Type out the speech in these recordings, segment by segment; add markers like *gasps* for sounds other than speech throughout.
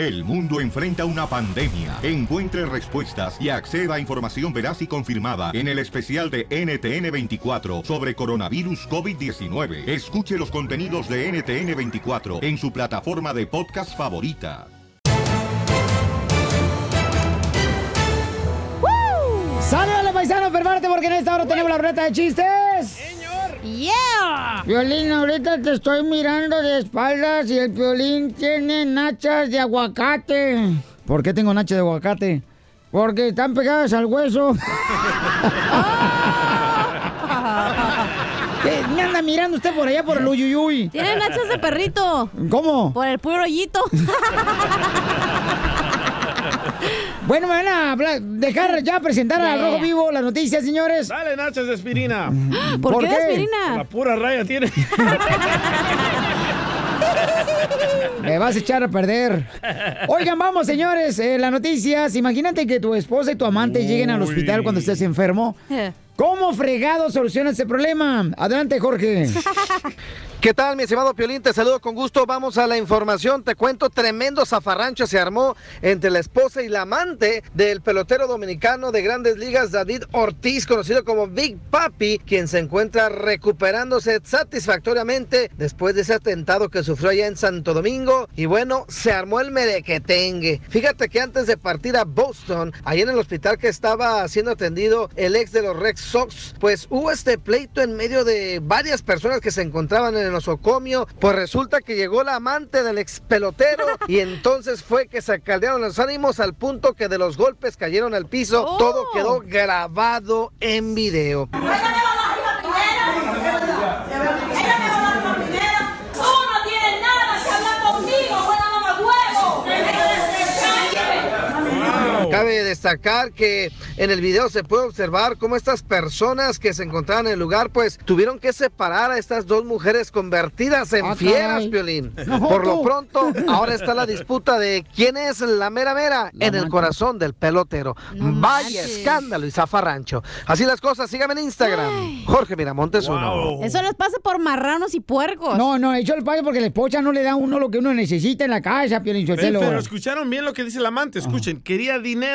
El mundo enfrenta una pandemia. Encuentre respuestas y acceda a información veraz y confirmada en el especial de NTN24 sobre coronavirus COVID-19. Escuche los contenidos de NTN24 en su plataforma de podcast favorita. ¡Sálvale, paisano, prepárate porque en esta hora tenemos la ruleta de chistes! ¡Yeah! Violín, ahorita te estoy mirando de espaldas y el violín tiene nachas de aguacate. ¿Por qué tengo nachas de aguacate? Porque están pegadas al hueso. *laughs* ¿Qué? ¿Me anda mirando usted por allá por el uyuyuy? Tiene nachas de perrito. ¿Cómo? Por el puro hoyito. *laughs* Bueno, me van a hablar- dejar ya presentar Ya, al Rojo. Vivo las noticias, señores. Dale, nachas de aspirina. *gasps* ¿Por, ¿Por qué, qué? aspirina? La pura raya tiene. *laughs* Me vas a echar a perder. Oigan, vamos, señores, eh, las noticias. Imagínate que tu esposa y tu amante lleguen al hospital cuando estés enfermo. Eh. ¿Cómo fregado soluciona ese problema? Adelante, Jorge. *laughs* ¿Qué tal, mi estimado Piolín? Te saludo con gusto. Vamos a la información. Te cuento, tremendo zafarrancho se armó entre la esposa y la amante del pelotero dominicano de grandes ligas, David Ortiz, conocido como Big Papi, quien se encuentra recuperándose satisfactoriamente después de ese atentado que sufrió allá en Santo Domingo. Y bueno, se armó el merequetengue. Fíjate que antes de partir a Boston, ahí en el hospital que estaba siendo atendido el ex de los Red Sox, pues hubo este pleito en medio de varias personas que se encontraban en el nosocomio. Pues resulta que llegó la amante del ex pelotero y entonces fue que se caldearon los ánimos al punto que de los golpes cayeron al piso. Oh. Todo quedó grabado en video. Tú no tienes nada que hablar conmigo, buena mamá huevo. Cabe destacar que en el video se puede observar cómo estas personas que se encontraban en el lugar, pues tuvieron que separar a estas dos mujeres convertidas en Ah, fieras. Piolín. No, Por lo pronto, ahora está la disputa de quién es la mera mera La en el corazón del pelotero. No Vaya manches. escándalo y zafarrancho. Así las cosas, síganme en Instagram. Jorge Miramontes uno. Eso les pasa por marranos y puercos. No, no, hecho el payo porque la esposa no le da a uno lo que uno necesita en la casa, Piolín Sotelo. pero escucharon bien lo que dice el amante. Escuchen, quería dinero.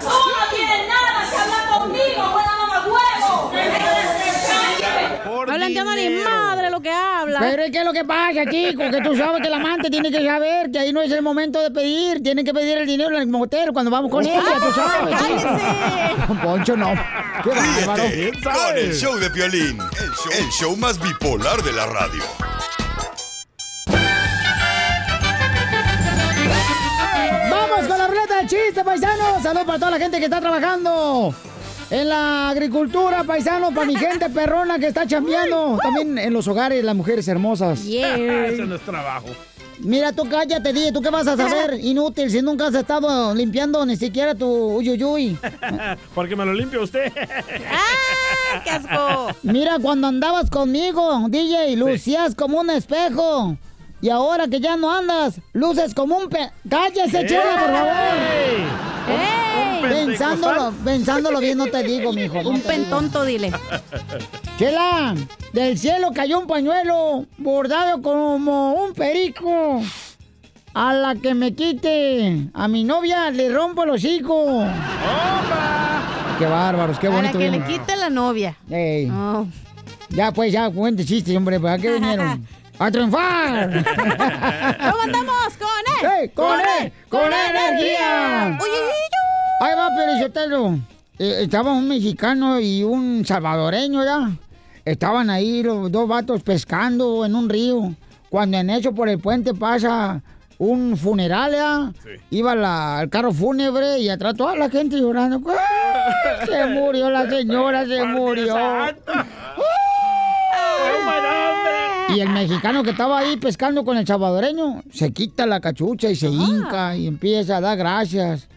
Tú no tienes nada que hablar conmigo, buena mamá huevo. Por No le entiendo ni dinero. madre lo que habla. Pero ¿qué es lo que pasa, chico? Que tú sabes que el amante tiene que saber que ahí no es el momento de pedir. Tienen que pedir el dinero en el motel cuando vamos con ella, tú sabes. Poncho, no. Qué bárbaro. ¿Quién Con el show de Piolín, el show, el show más bipolar de la radio. De chiste, paisanos. Saludos para toda la gente que está trabajando en la agricultura, paisanos, para mi gente perrona que está chambeando. También en los hogares, las mujeres hermosas. *laughs* Yeah. Ese no es trabajo. Mira, tú cállate, dije, ¿tú qué vas a saber? *laughs* Inútil, si nunca has estado limpiando ni siquiera tu uyuyuy. *laughs* Porque me lo limpia usted. ¡Ah, qué asco! Mira, cuando andabas conmigo, DJ, lucías como un espejo. Y ahora que ya no andas, luces como un pe... ¡Cállese, chela, por favor! ¡Ey! ¡Ey! Pensándolo, pensándolo bien, no te *laughs* digo, mijo. no Un digo. pentonto, dile. Chela, del cielo cayó un pañuelo bordado como un perico. A la que me quite, a mi novia le rompo los hijos. Qué bárbaros, qué Para bonito. que le quite la novia. Ey, Oh. Ya, pues, ya, cuente chistes, hombre, ¿para qué vinieron? *laughs* ¡A triunfar! *laughs* ¿Cómo andamos con él? ¡Ey, con él! ¡Con energía! Uy, uy, uy, uy. Ahí va, Perizotelo. Eh, estaba un mexicano y un salvadoreño, ¿ya? Estaban ahí los dos vatos pescando en un río. Cuando en eso por el puente pasa un funeral, ¿ya? Iba la- el carro fúnebre y atrás toda la gente llorando. ¡Ay, Se murió la señora, se murió. Y el mexicano que estaba ahí pescando con el salvadoreño se quita la cachucha y se hinca y empieza a dar gracias.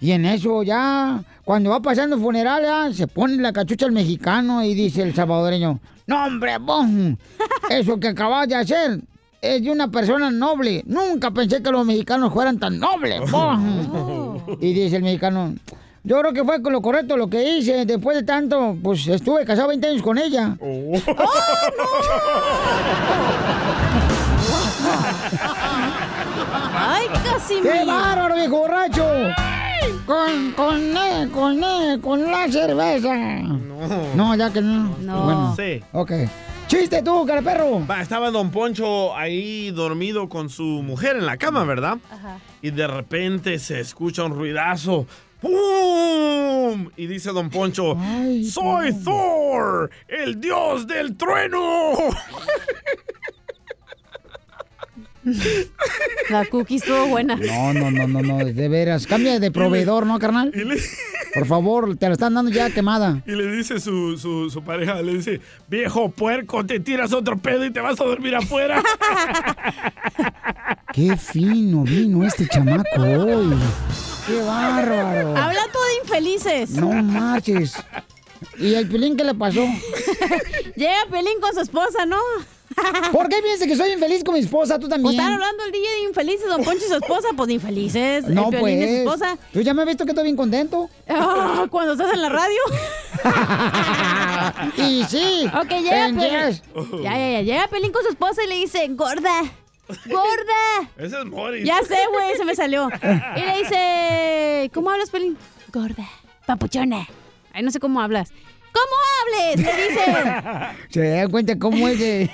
Y en eso ya, cuando va pasando el funeral, ya, se pone la cachucha el mexicano y dice el salvadoreño, no hombre, vos, *laughs* eso que acabas de hacer es de una persona noble. Nunca pensé que los mexicanos fueran tan nobles. vos". *laughs* Y dice el mexicano, yo creo que fue lo correcto lo que hice. Después de tanto, pues estuve casado 20 años con ella. Oh. *laughs* *laughs* ¡Ay, casi ¡Qué bárbaro, viejo borracho! Con, con, e, con, eh, con la cerveza. No. No, ya que no. No. Bueno, sí. Ok. ¡Chiste tú, cara perro! Estaba Don Poncho ahí dormido con su mujer en la cama, ¿verdad? Ajá. Y de repente se escucha un ruidazo. ¡Pum! Y dice Don Poncho, Ay, ¡Soy Thor, el dios del trueno! La cookie estuvo buena. No, no, no, no, no, de veras. Cambia de proveedor, ¿no, carnal? Y le, Por favor, te la están dando ya quemada. y le dice su, su, su pareja, le dice, viejo puerco, te tiras otro pedo y te vas a dormir afuera. Qué fino vino este chamaco hoy. Qué bárbaro. Hablando de infelices. No marches. ¿Y el pilín qué le pasó? *laughs* Llega Pelín con su esposa, ¿no? *laughs* ¿Por qué piensas que soy infeliz con mi esposa? Tú Pues también. están hablando el día de infelices, don Poncho y su esposa, pues de infelices. No, el Piolín y su pues. esposa. Tú ya me has visto que estoy bien contento. Ah, cuando estás en la radio. *laughs* y sí. Ok, llega Pelín. Ya, ya, ya. Llega Pelín con su esposa y le dice, gorda, gorda. Ese es Morris. Ya sé, güey, se me salió. Y le dice, ¿cómo hablas, Pelín? Gorda, papuchona. Ay, no sé cómo hablas. ¿Cómo hables? Le dice, *laughs* Se dan cuenta cómo es de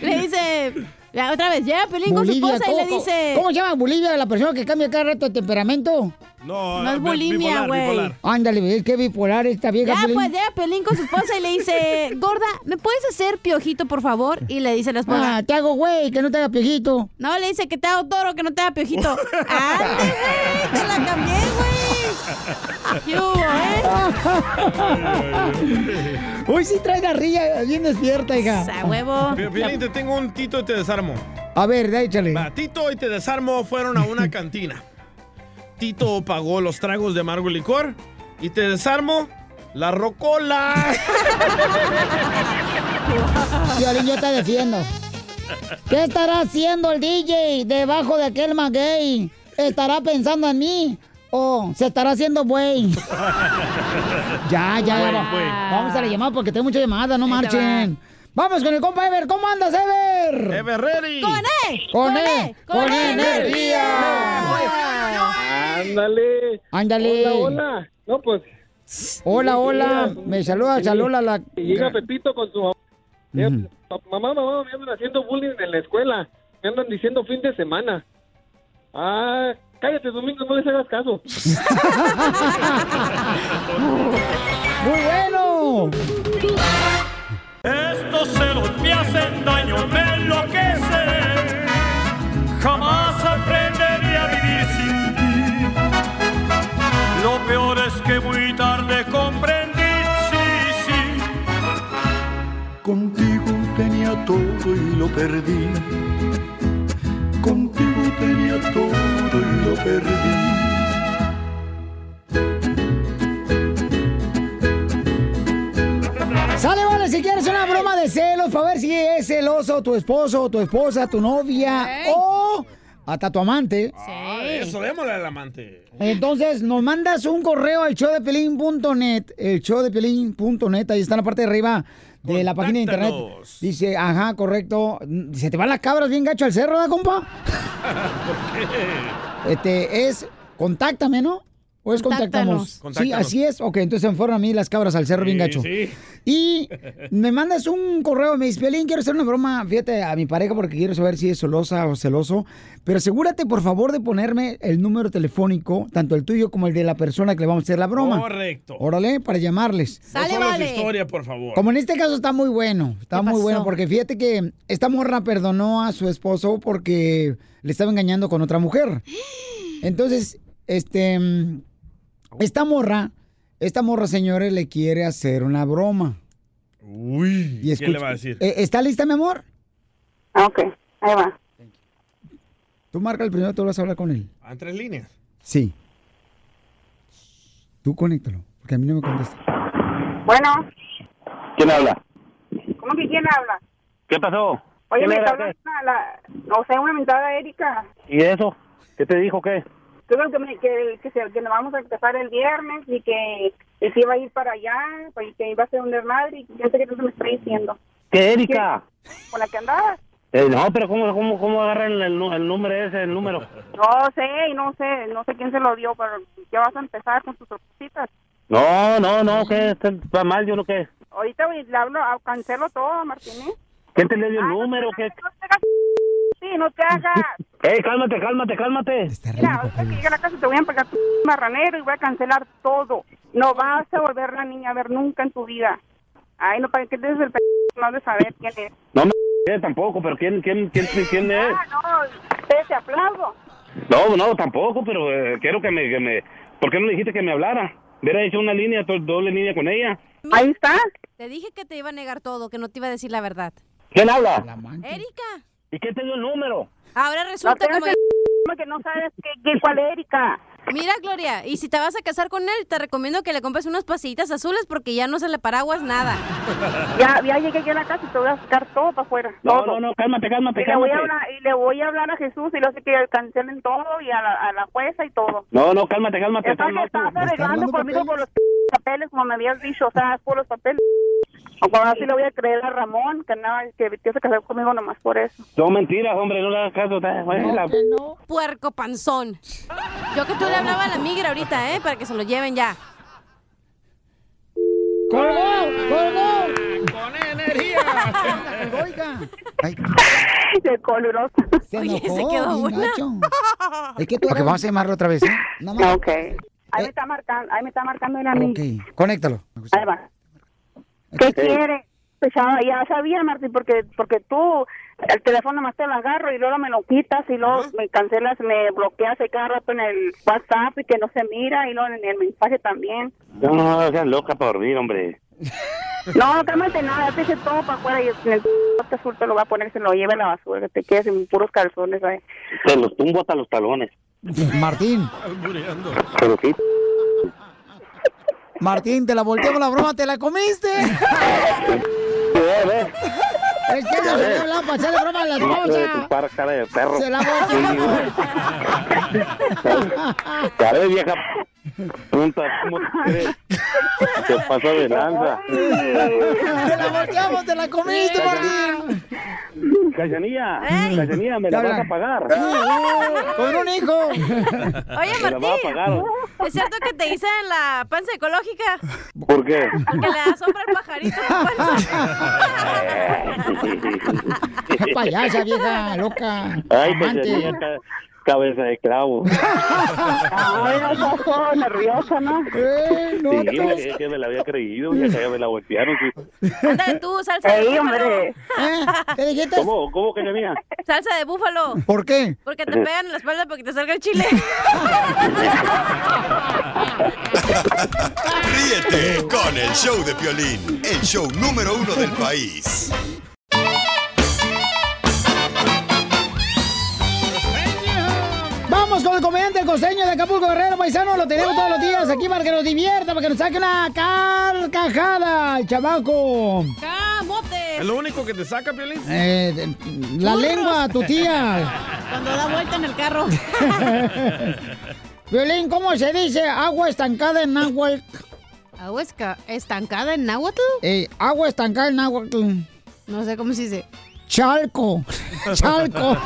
le dice, ya, otra vez, llega Pelín con su esposa y le ¿Cómo- dice, ¿Cómo se llama Bolivia la persona que cambia cada rato de temperamento? No, No es bulimia, güey. Ándale, es que bipolar esta vieja. Ya, Piolín. pues llega Pelín con su esposa y le dice, *laughs* gorda, ¿me puedes hacer piojito, por favor? Y le dice la esposa, Ah, te hago güey, que no te haga piojito. no, le dice que te hago toro, que no te haga piojito. *laughs* ¡Ande, güey! ¡Te la cambié, güey! ¿Qué hubo, eh? *laughs* Hoy sí trae la rilla bien despierta, hija. A huevo. Piolín, te tengo un Tito y te desarmo. A ver, échale. Va, Tito y te desarmo fueron a una cantina. Tito pagó los tragos de amargo licor y te desarmo la rocola. *laughs* Violín, yo te defiendo. ¿Qué estará haciendo el DJ debajo de aquel maguey? ¿Estará pensando en mí? ¿O se estará haciendo buey? *laughs* ya, ya, Güey, va- güey. Vamos a la llamada porque tengo mucha llamada, no marchen. Vamos con el compa Ever. ¿Cómo andas, Ever? Ever ready. ¡Con E! Con E, con energía. Ándale. Ándale. Hola, hola. No, pues Hola, hola. Me saluda, saluda la... llega Pepito con su mamá. Mamá, mamá, me andan haciendo bullying en la escuela. Me andan diciendo fin de semana. Ah, cállate, Domingo, no les hagas caso. *laughs* ¡Muy bueno! Estos celos me hacen daño, me enloquecen. Jamás es que muy tarde comprendí, sí, sí. Contigo tenía todo y lo perdí. Contigo tenía todo y lo perdí. Sale, vale, si quieres una broma de celos para ver si es celoso tu esposo, tu esposa, tu novia o hasta tu amante. Ah, eso, démosle al amante. Entonces nos mandas un correo al showdepelín.net, el showdepelín.net, ahí está en la parte de arriba de la página de internet. Dice, ajá, correcto. Se te van las cabras bien gacho al cerro, ¿verdad, compa? *laughs* Este, es, contáctame, ¿no? ¿O es contactamos? Contáctanos. Sí, Contáctanos. así es. Ok, entonces se fueron a mí las cabras al cerro bien gacho. sí. Y me mandas un correo, me dice, Piolín, quiero hacer una broma, fíjate, a mi pareja porque quiero saber si es celosa o celoso, pero asegúrate, por favor, de ponerme el número telefónico, tanto el tuyo como el de la persona que le vamos a hacer la broma. Correcto. Órale, para llamarles. No Sale, su vale. historia, por favor. Como en este caso está muy bueno, está ¿Qué muy pasó? bueno, porque fíjate que esta morra perdonó a su esposo porque le estaba engañando con otra mujer. *gasps* Entonces, este, esta morra, esta morra, señores, le quiere hacer una broma. Uy, Y ¿qué le va a decir? Eh, ¿Está lista, mi amor? Ok, ahí va. Tú marca el primero, tú vas a hablar con él. Ah, en tres líneas. Sí. Tú conéctalo, porque a mí no me contesta. Bueno, ¿Quién habla? ¿cómo que quién habla? ¿Qué pasó? Oye, ¿Quién me está hablando la, la- o sea, una mentada Erika. ¿Y eso? ¿Qué te dijo qué? Creo que, me, que, que, se- que nos vamos a empezar el viernes y que, que iba a ir para allá y que iba a ser un desmadre y yo sé que tú me está diciendo. ¿Qué, Erika? ¿Con la que andabas? Eh, no, pero ¿cómo, cómo, cómo agarran el, el número ese, el número? No sé, no sé, no sé quién se lo dio, pero ya vas a empezar con tus sorpresitas. No, no, no, que está mal, yo no qué. Ahorita voy- le hablo, ah, cancelo todo, Martínez. ¿Quién te le dio el número? ¿Qué? Sí, no te hagas. *laughs* ¡Ey, cálmate, cálmate, cálmate! Mira, ahorita que llegue a la casa te voy a pegar tu *laughs* marranero y voy a cancelar todo. No vas a volver la niña a ver nunca en tu vida. Ay, no, ¿para qué te des el p... No has de saber quién es. No me *laughs* tampoco, pero ¿quién, quién, quién, quién es? Ah, no, te, te aplaudo. No, no, tampoco, pero eh, quiero que me, que me... ¿Por qué no le dijiste que me hablara? Hubiera hecho una línea, do- doble línea con ella. Ahí está. Te dije que te iba a negar todo, que no te iba a decir la verdad. ¿Quién habla? Erika. ¿Y quién te dio el número? Ahora resulta como... el que no sabes qué, qué, cuál es Erika. Mira, Gloria, y si te vas a casar con él, te recomiendo que le compres unas pasillitas azules porque ya no se le paraguas nada. *laughs* Ya, ya llegué yo a la casa y te voy a sacar todo para afuera. No, todo. no, no, cálmate, cálmate, Y le, voy a cálmate. hablar, y le voy a hablar a Jesús y le sé que cancelen todo y a la, a la jueza y todo. No, no, cálmate, cálmate. Estás, estás arreglando conmigo por los papeles, como me habías dicho, o sea, por los papeles. O como así le voy a creer a Ramón, que nada, que, que se casó conmigo nomás por eso. Son mentiras, hombre, no le hagas caso. bueno, la- Puerco panzón. Yo que tú le hablaba a la migra ahorita, ¿eh? Para que se lo lleven ya. ¡Colgó! ¡Colgó! ¡Con energía! Oiga. Qué coloroso. Se Oye, enojó, se quedó buena. Es que tú Ok, vamos a llamarlo otra vez, ¿eh? No. Ok. Ahí me está marcando, ahí me está marcando el amigo. Ok, conéctalo. Ahí va. ¿Qué quiere? Pues ya, ya sabía, Martín, porque porque tú el teléfono más te lo agarro y luego me lo quitas y luego me cancelas, me bloqueas ahí cada rato en el WhatsApp y que no se mira y luego en el mensaje también. No, no, seas loca para dormir, hombre. *laughs* No, cálmate nada, te hice todo para afuera y en el bote azul te lo va a poner, se lo lleve a la basura, que te quedes en puros calzones ahí. Te los tumbo hasta los talones. Martín. Pero sí. Martín, te la volteamos la broma, te la comiste. *laughs* Es que no se hablar para hacerle broma a la de esposa. cara de perro. Se la volteamos. Ya ves, vieja punta, ¿cómo te crees? Te pasó de lanza. Te la volteamos, te la comiste, Martín. Cachanilla. Cachanilla, me la ¿Qué vas a pagar. Con un hijo. Oye, Me la vas a pagar. Martín, ¿es cierto que te dicen la panza ecológica? ¿Por qué? Porque le da sombra al pajarito en la panza. Payasa, vieja, loca. Ay. Cachanilla, ca- cabeza de clavo. *laughs* Ay, no, todo nerviosa, ¿no? Eh, no, Sí, pegues. es que me la había creído, ya que ya me la voltearon. sí. Ándale tú, salsa de Ey, búfalo. hombre. ¿Eh? ¿Qué dijiste? ¿Cómo? ¿Cómo, Cachanilla? Salsa de búfalo. ¿Por qué? Porque te pegan en la espalda para que te salga el chile. *laughs* Ríete con el show de Piolín, el show número uno del país. Vamos con el comediante el costeño de Acapulco Guerrero Paisano. Lo tenemos todos los días aquí para que nos divierta, para que nos saque una carcajada, el chamaco. ¡Camote! ¿Es lo único que te saca, Piolín? Eh, la lengua, tu tía. *laughs* Cuando da vuelta en el carro. *laughs* Violín, ¿cómo se dice agua estancada en náhuatl? ¿Agua estancada en náhuatl? Eh, agua estancada en náhuatl. No sé cómo se dice. Chalco. Chalco.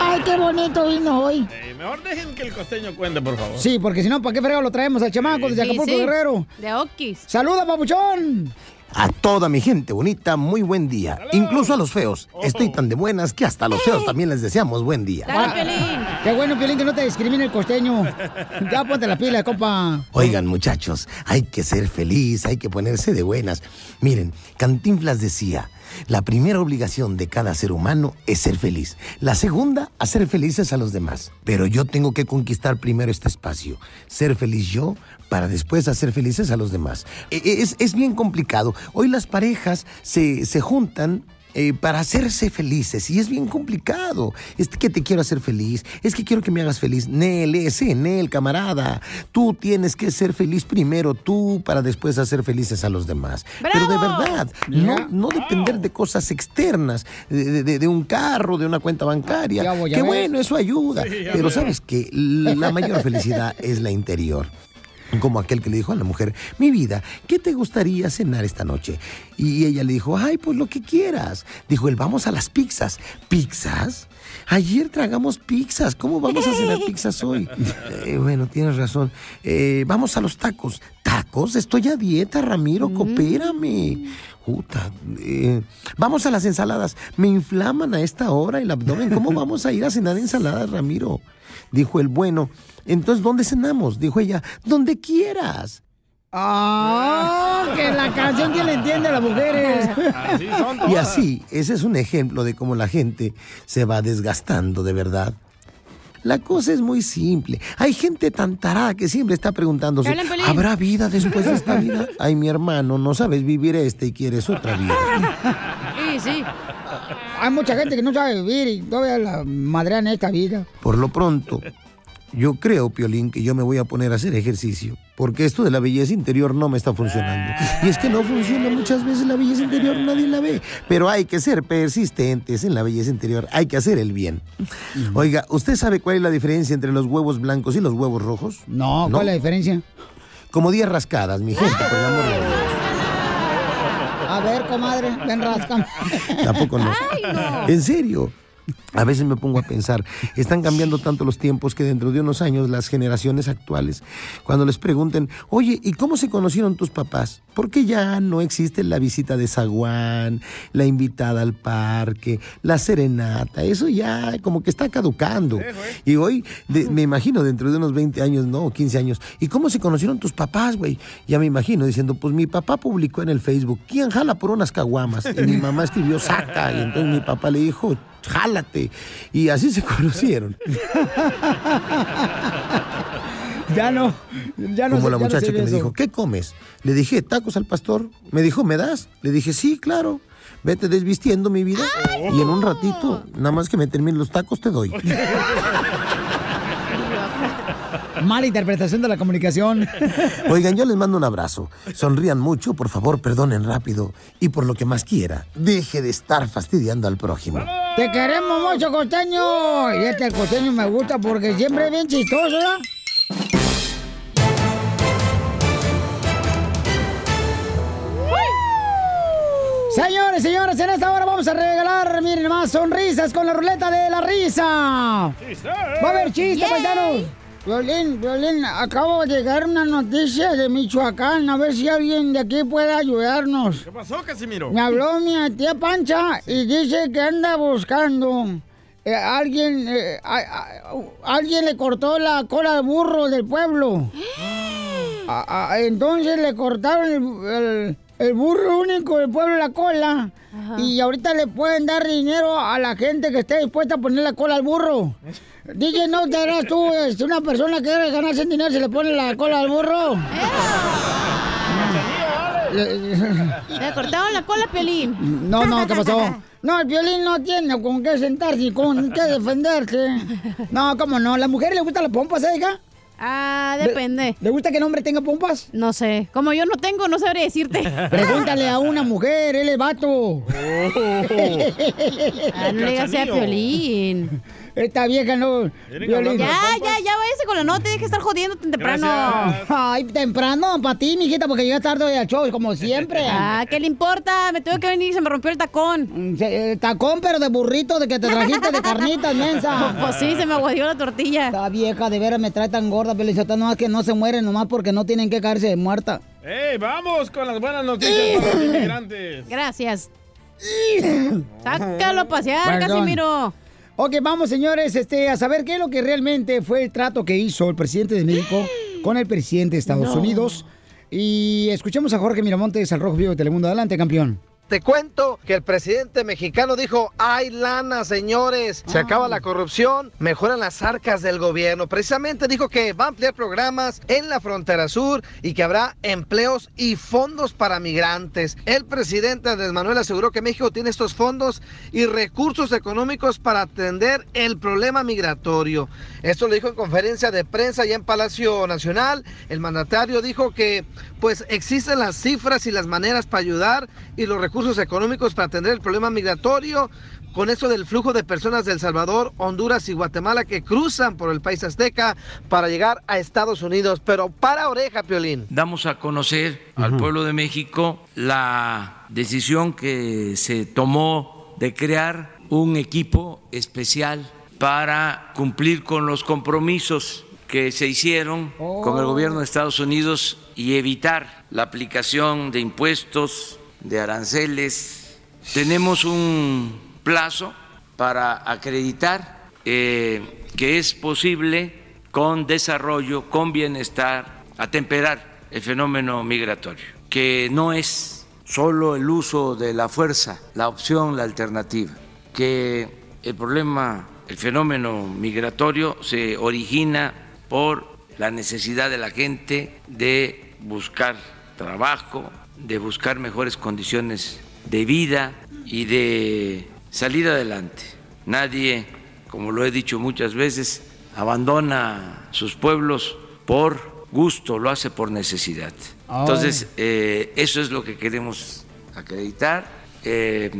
Ay, qué bonito vino hoy. Eh, mejor dejen que el costeño cuente, por favor. Sí, porque si no, ¿para qué fregado lo traemos al chamaco desde Sí, Acapulco sí. Guerrero? De Okis. ¡Saluda, papuchón! A toda mi gente bonita, muy buen día. Incluso a los feos. Estoy tan de buenas que hasta a los feos también les deseamos buen día. Dale, Piolín. Qué bueno, Piolín, que no te discrimine el costeño. *laughs* Ya ponte la pila, compa. Oigan, muchachos, hay que ser feliz, hay que ponerse de buenas. Miren, Cantinflas decía, la primera obligación de cada ser humano es ser feliz. La segunda, hacer felices a los demás. Pero yo tengo que conquistar primero este espacio. Ser feliz yo para después hacer felices a los demás. E- e- Es, es bien complicado. Hoy las parejas se, se juntan eh, para hacerse felices y es bien complicado. Es que te quiero hacer feliz, es que quiero que me hagas feliz. Nel, ese, Nel, camarada. Tú tienes que ser feliz primero tú para después hacer felices a los demás. Pero de verdad, no, no depender de cosas externas, de, de- de un carro, de una cuenta bancaria. Voy, que ves. bueno, eso ayuda. Sí, Pero sabes que la mayor felicidad es la interior. Como aquel que le dijo a la mujer, mi vida, ¿qué te gustaría cenar esta noche? Y ella le dijo, ay, pues lo que quieras. Dijo él, vamos a las pizzas. ¿Pizzas? Ayer tragamos pizzas. ¿Cómo vamos a cenar pizzas hoy? *laughs* Eh, bueno, tienes razón. Eh, vamos a los tacos. ¿Tacos? Estoy a dieta, Ramiro, coopérame. Puta, eh, vamos a las ensaladas. Me inflaman a esta hora el abdomen. ¿Cómo vamos a ir a cenar ensaladas, Ramiro? Dijo el bueno. Entonces, ¿dónde cenamos? Dijo ella, donde quieras. ¡Ah! Que la canción que le entiende a las mujeres. Y así, ese es un ejemplo de cómo la gente se va desgastando de verdad. La cosa es muy simple. Hay gente tan tarada que siempre está preguntándose. ¿habrá vida después de esta vida? *laughs* Ay, mi hermano, no sabes vivir este y quieres otra vida. Sí, sí. Hay mucha gente que no sabe vivir y todavía la madrean esta vida. Por lo pronto, yo creo, Piolín, que yo me voy a poner a hacer ejercicio. Porque esto de la belleza interior no me está funcionando. Y es que no funciona muchas veces la belleza interior, nadie la ve. Pero hay que ser persistentes en la belleza interior, hay que hacer el bien. Oiga, ¿usted sabe cuál es la diferencia entre los huevos blancos y los huevos rojos? No, ¿cuál es la diferencia? Como 10 rascadas, mi gente, por el amor de Dios. A ver, comadre, ven rasca. Tampoco no. Ay, no. En serio. A veces me pongo a pensar, están cambiando tanto los tiempos que dentro de unos años las generaciones actuales, cuando les pregunten, oye, ¿y cómo se conocieron tus papás? Porque ya no existe la visita de zaguán, la invitada al parque, la serenata, eso ya como que está caducando. Y hoy, de- me imagino, dentro de unos 20 años, no, o 15 años, ¿y cómo se conocieron tus papás, güey? Ya me imagino diciendo, pues mi papá publicó en el Facebook, ¿quién jala por unas caguamas? Y mi mamá escribió, saca, y entonces mi papá le dijo, jálate. Y así se *laughs* conocieron. Ya no, ya no Como la no muchacha que me eso. dijo, ¿qué comes? Le dije, tacos al pastor. Me dijo, ¿me das? Le dije, sí, claro. Vete desvistiendo mi vida. Y en un ratito, nada más que me terminen los tacos, te doy. *laughs* Mala interpretación de la comunicación. Oigan, yo les mando un abrazo. Sonrían mucho, por favor, perdonen rápido. Y por lo que más quiera, deje de estar fastidiando al prójimo. Te queremos mucho, costeño. Y este costeño me gusta porque siempre es bien chistoso, ¿verdad? Señores, señores, en esta hora vamos a regalar, miren más, sonrisas con la ruleta de la risa. Va a haber chiste, paisanos. Violín, Violín, acabo de llegar una noticia de Michoacán, a ver si alguien de aquí puede ayudarnos. ¿Qué pasó, Casimiro? Me habló mi tía Pancha y dice que anda buscando. eh, alguien, eh, a- a- alguien le cortó la cola al burro del pueblo. *gasps* A- entonces le cortaron el, el- el burro único del pueblo la cola. Y ahorita le pueden dar dinero a la gente que esté dispuesta a poner la cola al burro. *laughs* DJ, ¿no te harás tú, este, una persona que quiere ganarse dinero, se le pone la cola al burro? *laughs* Le cortaron la cola Pelín. No, no, ¿qué pasó? No, el violín no tiene con qué sentarse y con qué defenderse. No, ¿cómo no? ¿A la mujer le gustan las pompas, eh, hija? Ah, ¿Le- depende. ¿Le gusta que el hombre tenga pompas? No sé. Como yo no tengo, no sabría decirte. *laughs* Pregúntale a una mujer, él es vato. Ah, no le digas a Piolín. *laughs* Esta vieja no. Violín. Ya, ya, ya váyase con la nota. Deje de estar jodiendo tan temprano. Ay, temprano para ti, mijita, porque llegas tarde al show, como siempre. *laughs* Ah, ¿qué le importa? Me tuve que venir y se me rompió el tacón. Se- eh, tacón, pero de burrito, de que te trajiste de carnitas, mensa. *laughs* Pues sí, se me aguadió la tortilla. Esta vieja de veras me trae tan gorda, Pelizota, no, es que no se muere nomás porque no tienen que caerse de muerta. ¡Ey, vamos con las buenas noticias para los *laughs* inmigrantes! Gracias. Sácalo a pasear, Perdón. Casimiro. Ok, vamos, señores, este, a saber qué es lo que realmente fue el trato que hizo el presidente de México *gasps* con el presidente de Estados No. Unidos. Y escuchemos a Jorge Miramontes, al Rojo Vivo de Telemundo. Adelante, campeón. Te cuento que el presidente mexicano dijo, hay lana, señores, se acaba la corrupción, mejoran las arcas del gobierno. Precisamente dijo que va a ampliar programas en la frontera sur y que habrá empleos y fondos para migrantes. El presidente Andrés Manuel aseguró que México tiene estos fondos y recursos económicos para atender el problema migratorio. Esto lo dijo en conferencia de prensa y en Palacio Nacional. El mandatario dijo que pues existen las cifras y las maneras para ayudar y los recursos económicos para atender el problema migratorio, con eso del flujo de personas de El Salvador, Honduras y Guatemala que cruzan por el país azteca para llegar a Estados Unidos. Pero para oreja, Piolín. Damos a conocer al pueblo de México la decisión que se tomó de crear un equipo especial para cumplir con los compromisos que se hicieron con el gobierno de Estados Unidos y evitar la aplicación de impuestos, de aranceles. Tenemos un plazo para acreditar eh, que es posible con desarrollo, con bienestar, atemperar el fenómeno migratorio, que no es solo el uso de la fuerza, la opción, la alternativa, que el problema, el fenómeno migratorio se origina por la necesidad de la gente de buscar trabajo, de buscar mejores condiciones de vida y de salir adelante. Nadie, como lo he dicho muchas veces, abandona sus pueblos por gusto, lo hace por necesidad. Entonces, eh, eso es lo que queremos acreditar eh,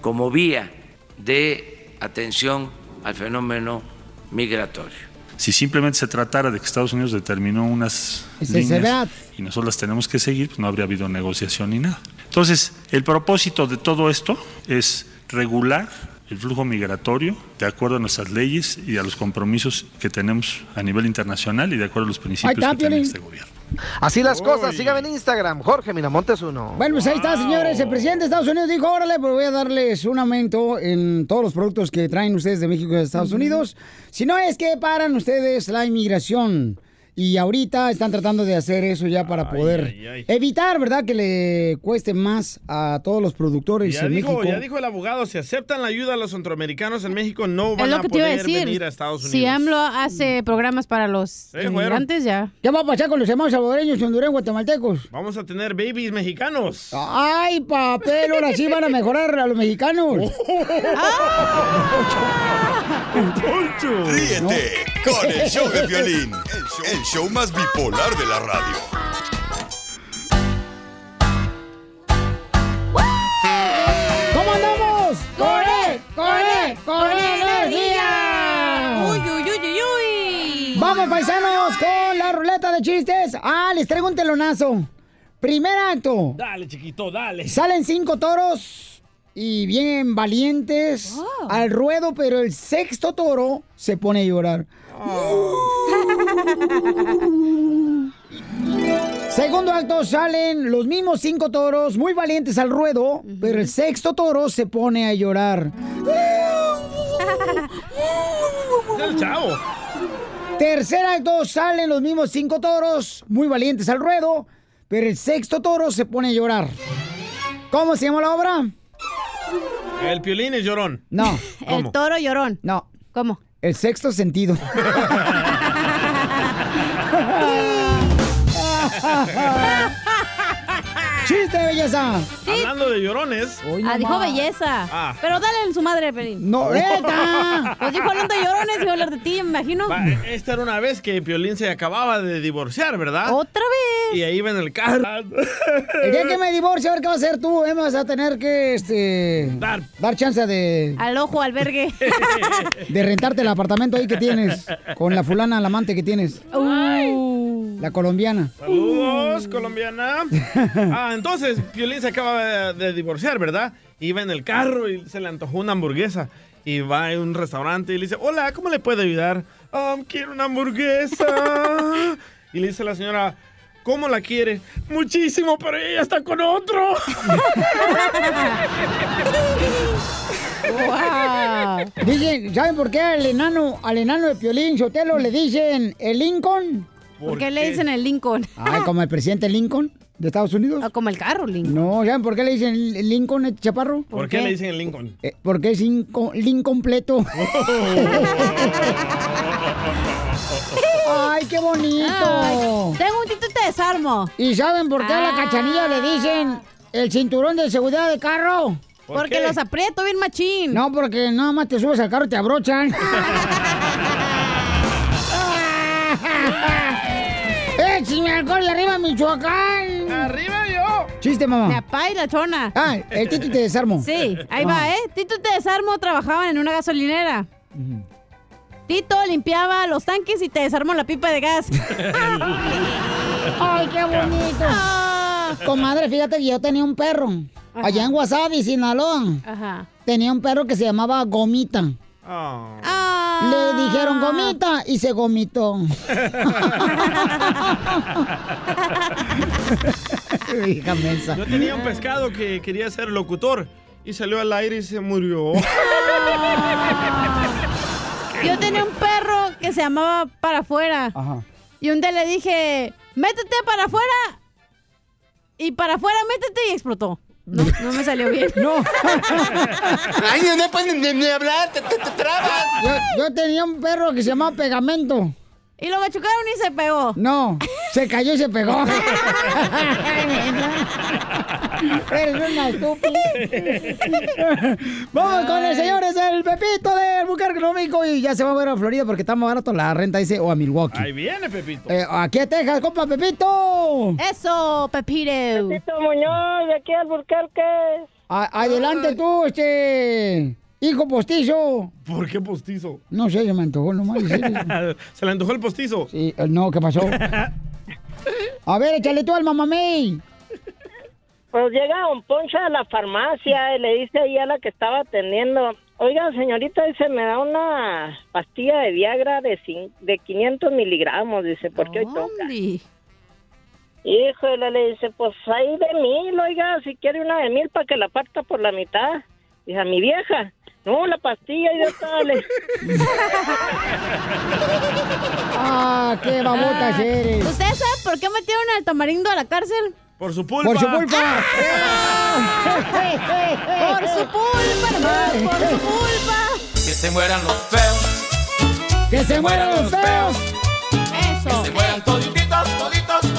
como vía de atención al fenómeno migratorio. Si simplemente se tratara de que Estados Unidos determinó unas líneas y nosotros las tenemos que seguir, pues no habría habido negociación ni nada. Entonces, el propósito de todo esto es regular el flujo migratorio de acuerdo a nuestras leyes y a los compromisos que tenemos a nivel internacional y de acuerdo a los principios que tiene este gobierno. Así las cosas, síganme en Instagram, Jorge Miramontes uno. Bueno, pues ahí está, señores. El presidente de Estados Unidos dijo, órale, pues voy a darles un aumento en todos los productos que traen ustedes de México y de Estados Unidos. Si no es que paran ustedes la inmigración. Y ahorita están tratando de hacer eso ya para poder ay, ay. evitar, ¿verdad? Que le cueste más a todos los productores Ya en dijo, México. ya dijo el abogado, si aceptan la ayuda a los centroamericanos en México, no van Es lo a que te iba a poder decir. venir a Estados Unidos. Si AMLO hace programas para los inmigrantes, ya. ¿Qué va a pasar con los hermanos salvadoreños, hondureños, guatemaltecos? Vamos a tener babies mexicanos. Ay, papel, ahora sí van a mejorar a los mexicanos. *laughs* Ríete con el show de violín, el show, el show más bipolar de la radio. ¿Cómo andamos? ¡Corre, corre, corre energía! Uy, uy, uy, uy, uy. Vamos, paisanos, con la ruleta de chistes. Ah, les traigo un telonazo. Primer acto. Dale, chiquito, dale. Salen cinco toros y bien valientes al ruedo, pero el sexto toro se pone a llorar. *laughs* Segundo acto, salen los mismos cinco toros muy valientes al ruedo, pero el sexto toro se pone a llorar. El chavo. Tercer acto, salen los mismos cinco toros muy valientes al ruedo, pero el sexto toro se pone a llorar. ¿Cómo se llama la obra? El piolín es llorón. No. *laughs* El toro llorón. No. ¿Cómo? El sexto sentido. *laughs* ¡Chiste, belleza! Hablando de llorones. Ah, dijo belleza. Ah. Pero dale en su madre, Pelín. ¡No, neta! *laughs* Pues dijo hablando de llorones, iba a hablar de ti, me imagino. Va, esta era una vez que Piolín se acababa de divorciar, ¿verdad? ¿Otra vez? Y ahí iba en el carro. *laughs* El día que me divorcie, a ver qué va a hacer tú, ¿eh? Me vas a tener que, este... Dar. Dar chance de... Al ojo, albergue. *laughs* De rentarte el apartamento ahí que tienes. Con la fulana, la amante que tienes. Uh. La colombiana. Saludos, colombiana. *laughs* Ah, entonces Piolín se acaba de, divorciar, ¿verdad? Iba en el carro y se le antojó una hamburguesa. Y va a un restaurante y le dice, hola, ¿cómo le puedo ayudar? "Ah, quiero una hamburguesa. *laughs* y le dice la señora, ¿cómo la quiere? Muchísimo, pero ella está con otro. *laughs* Wow. Dicen, ¿saben por qué al enano, al enano de Piolín Sotelo le dicen el Lincoln? ¿Por qué le dicen el Lincoln? Ay, como el presidente Lincoln de Estados Unidos. O como el carro, Lincoln. No, ¿saben por qué le dicen el Lincoln, el chaparro? ¿Por, qué? le dicen el Lincoln? Eh, porque es inco- incompleto. *laughs* ¡Ay, qué bonito! Ay, tengo un tito te desarmo. ¿Y saben por qué a la Ah. cachanilla le dicen el cinturón de seguridad de carro? ¿Por Porque qué? los aprieto bien machín. No, porque nada más te subes al carro y te abrochan. *laughs* *laughs* ¡Échame alcohol arriba, Michoacán! ¡Arriba yo! Chiste, mamá. Mi papá y la chona. Ah, el Tito te desarmo. Sí, ahí Ah. va, ¿eh? Tito te desarmo trabajaban en una gasolinera. Tito limpiaba los tanques y te desarmó la pipa de gas. *laughs* ¡Ay, qué bonito! Comadre, fíjate que yo tenía un perro. Allá en Wasabi, Sinaloa. Ajá. Tenía un perro que se llamaba Gomita. Ah. Le dijeron Gomita y se gomitó. *laughs* Hija mensa. Yo tenía un pescado que quería ser locutor y salió al aire y se murió. *laughs* Yo tenía un perro que se llamaba para afuera. Y un día le dije, métete para afuera. Y para afuera, métete y explotó. No, no me salió bien. *laughs* No. *laughs* Ay, no pueden ni, ni hablar, te, te- te trabas. Yo, yo tenía un perro que se llamaba Pegamento. Y lo machucaron y se pegó. No, se cayó y se pegó. *laughs* Eres una estúpida. Vamos con el señor, es el Pepito del Bucar Económico y ya se va a ver a Florida porque está más barato la renta, dice, o a Milwaukee. Ahí viene, Pepito. Eh, aquí a Texas, compa Pepito. Eso, Pepito. Pepito Muñoz, de aquí al Burquerque. A- adelante tú, este, hijo postizo. ¿Por qué postizo? No sé, se me antojó nomás decirle. *laughs* ¿Se le antojó el postizo? Sí, eh, no, ¿qué pasó? *laughs* A ver, échale tú al mamamey. Pues llega Don Poncho a la farmacia y le dice ahí a la que estaba atendiendo, oiga señorita, dice, me da una pastilla de Viagra de, cin- de 500 miligramos, dice, porque hoy toca. Híjole, le dice, pues ahí de mil, oiga, si quiere una de mil para que la parta por la mitad. Dice, a mi vieja, no, la pastilla, y dale. *laughs* Ah, qué babotas eres. ¿Ustedes saben por qué metieron al tamarindo a la cárcel? Por su pulpa. Por su culpa. Por su pulpa, nomás, por su pulpa. Que se mueran los feos. ¡Que se mueran los feos! Eso. Que se mueran toditos,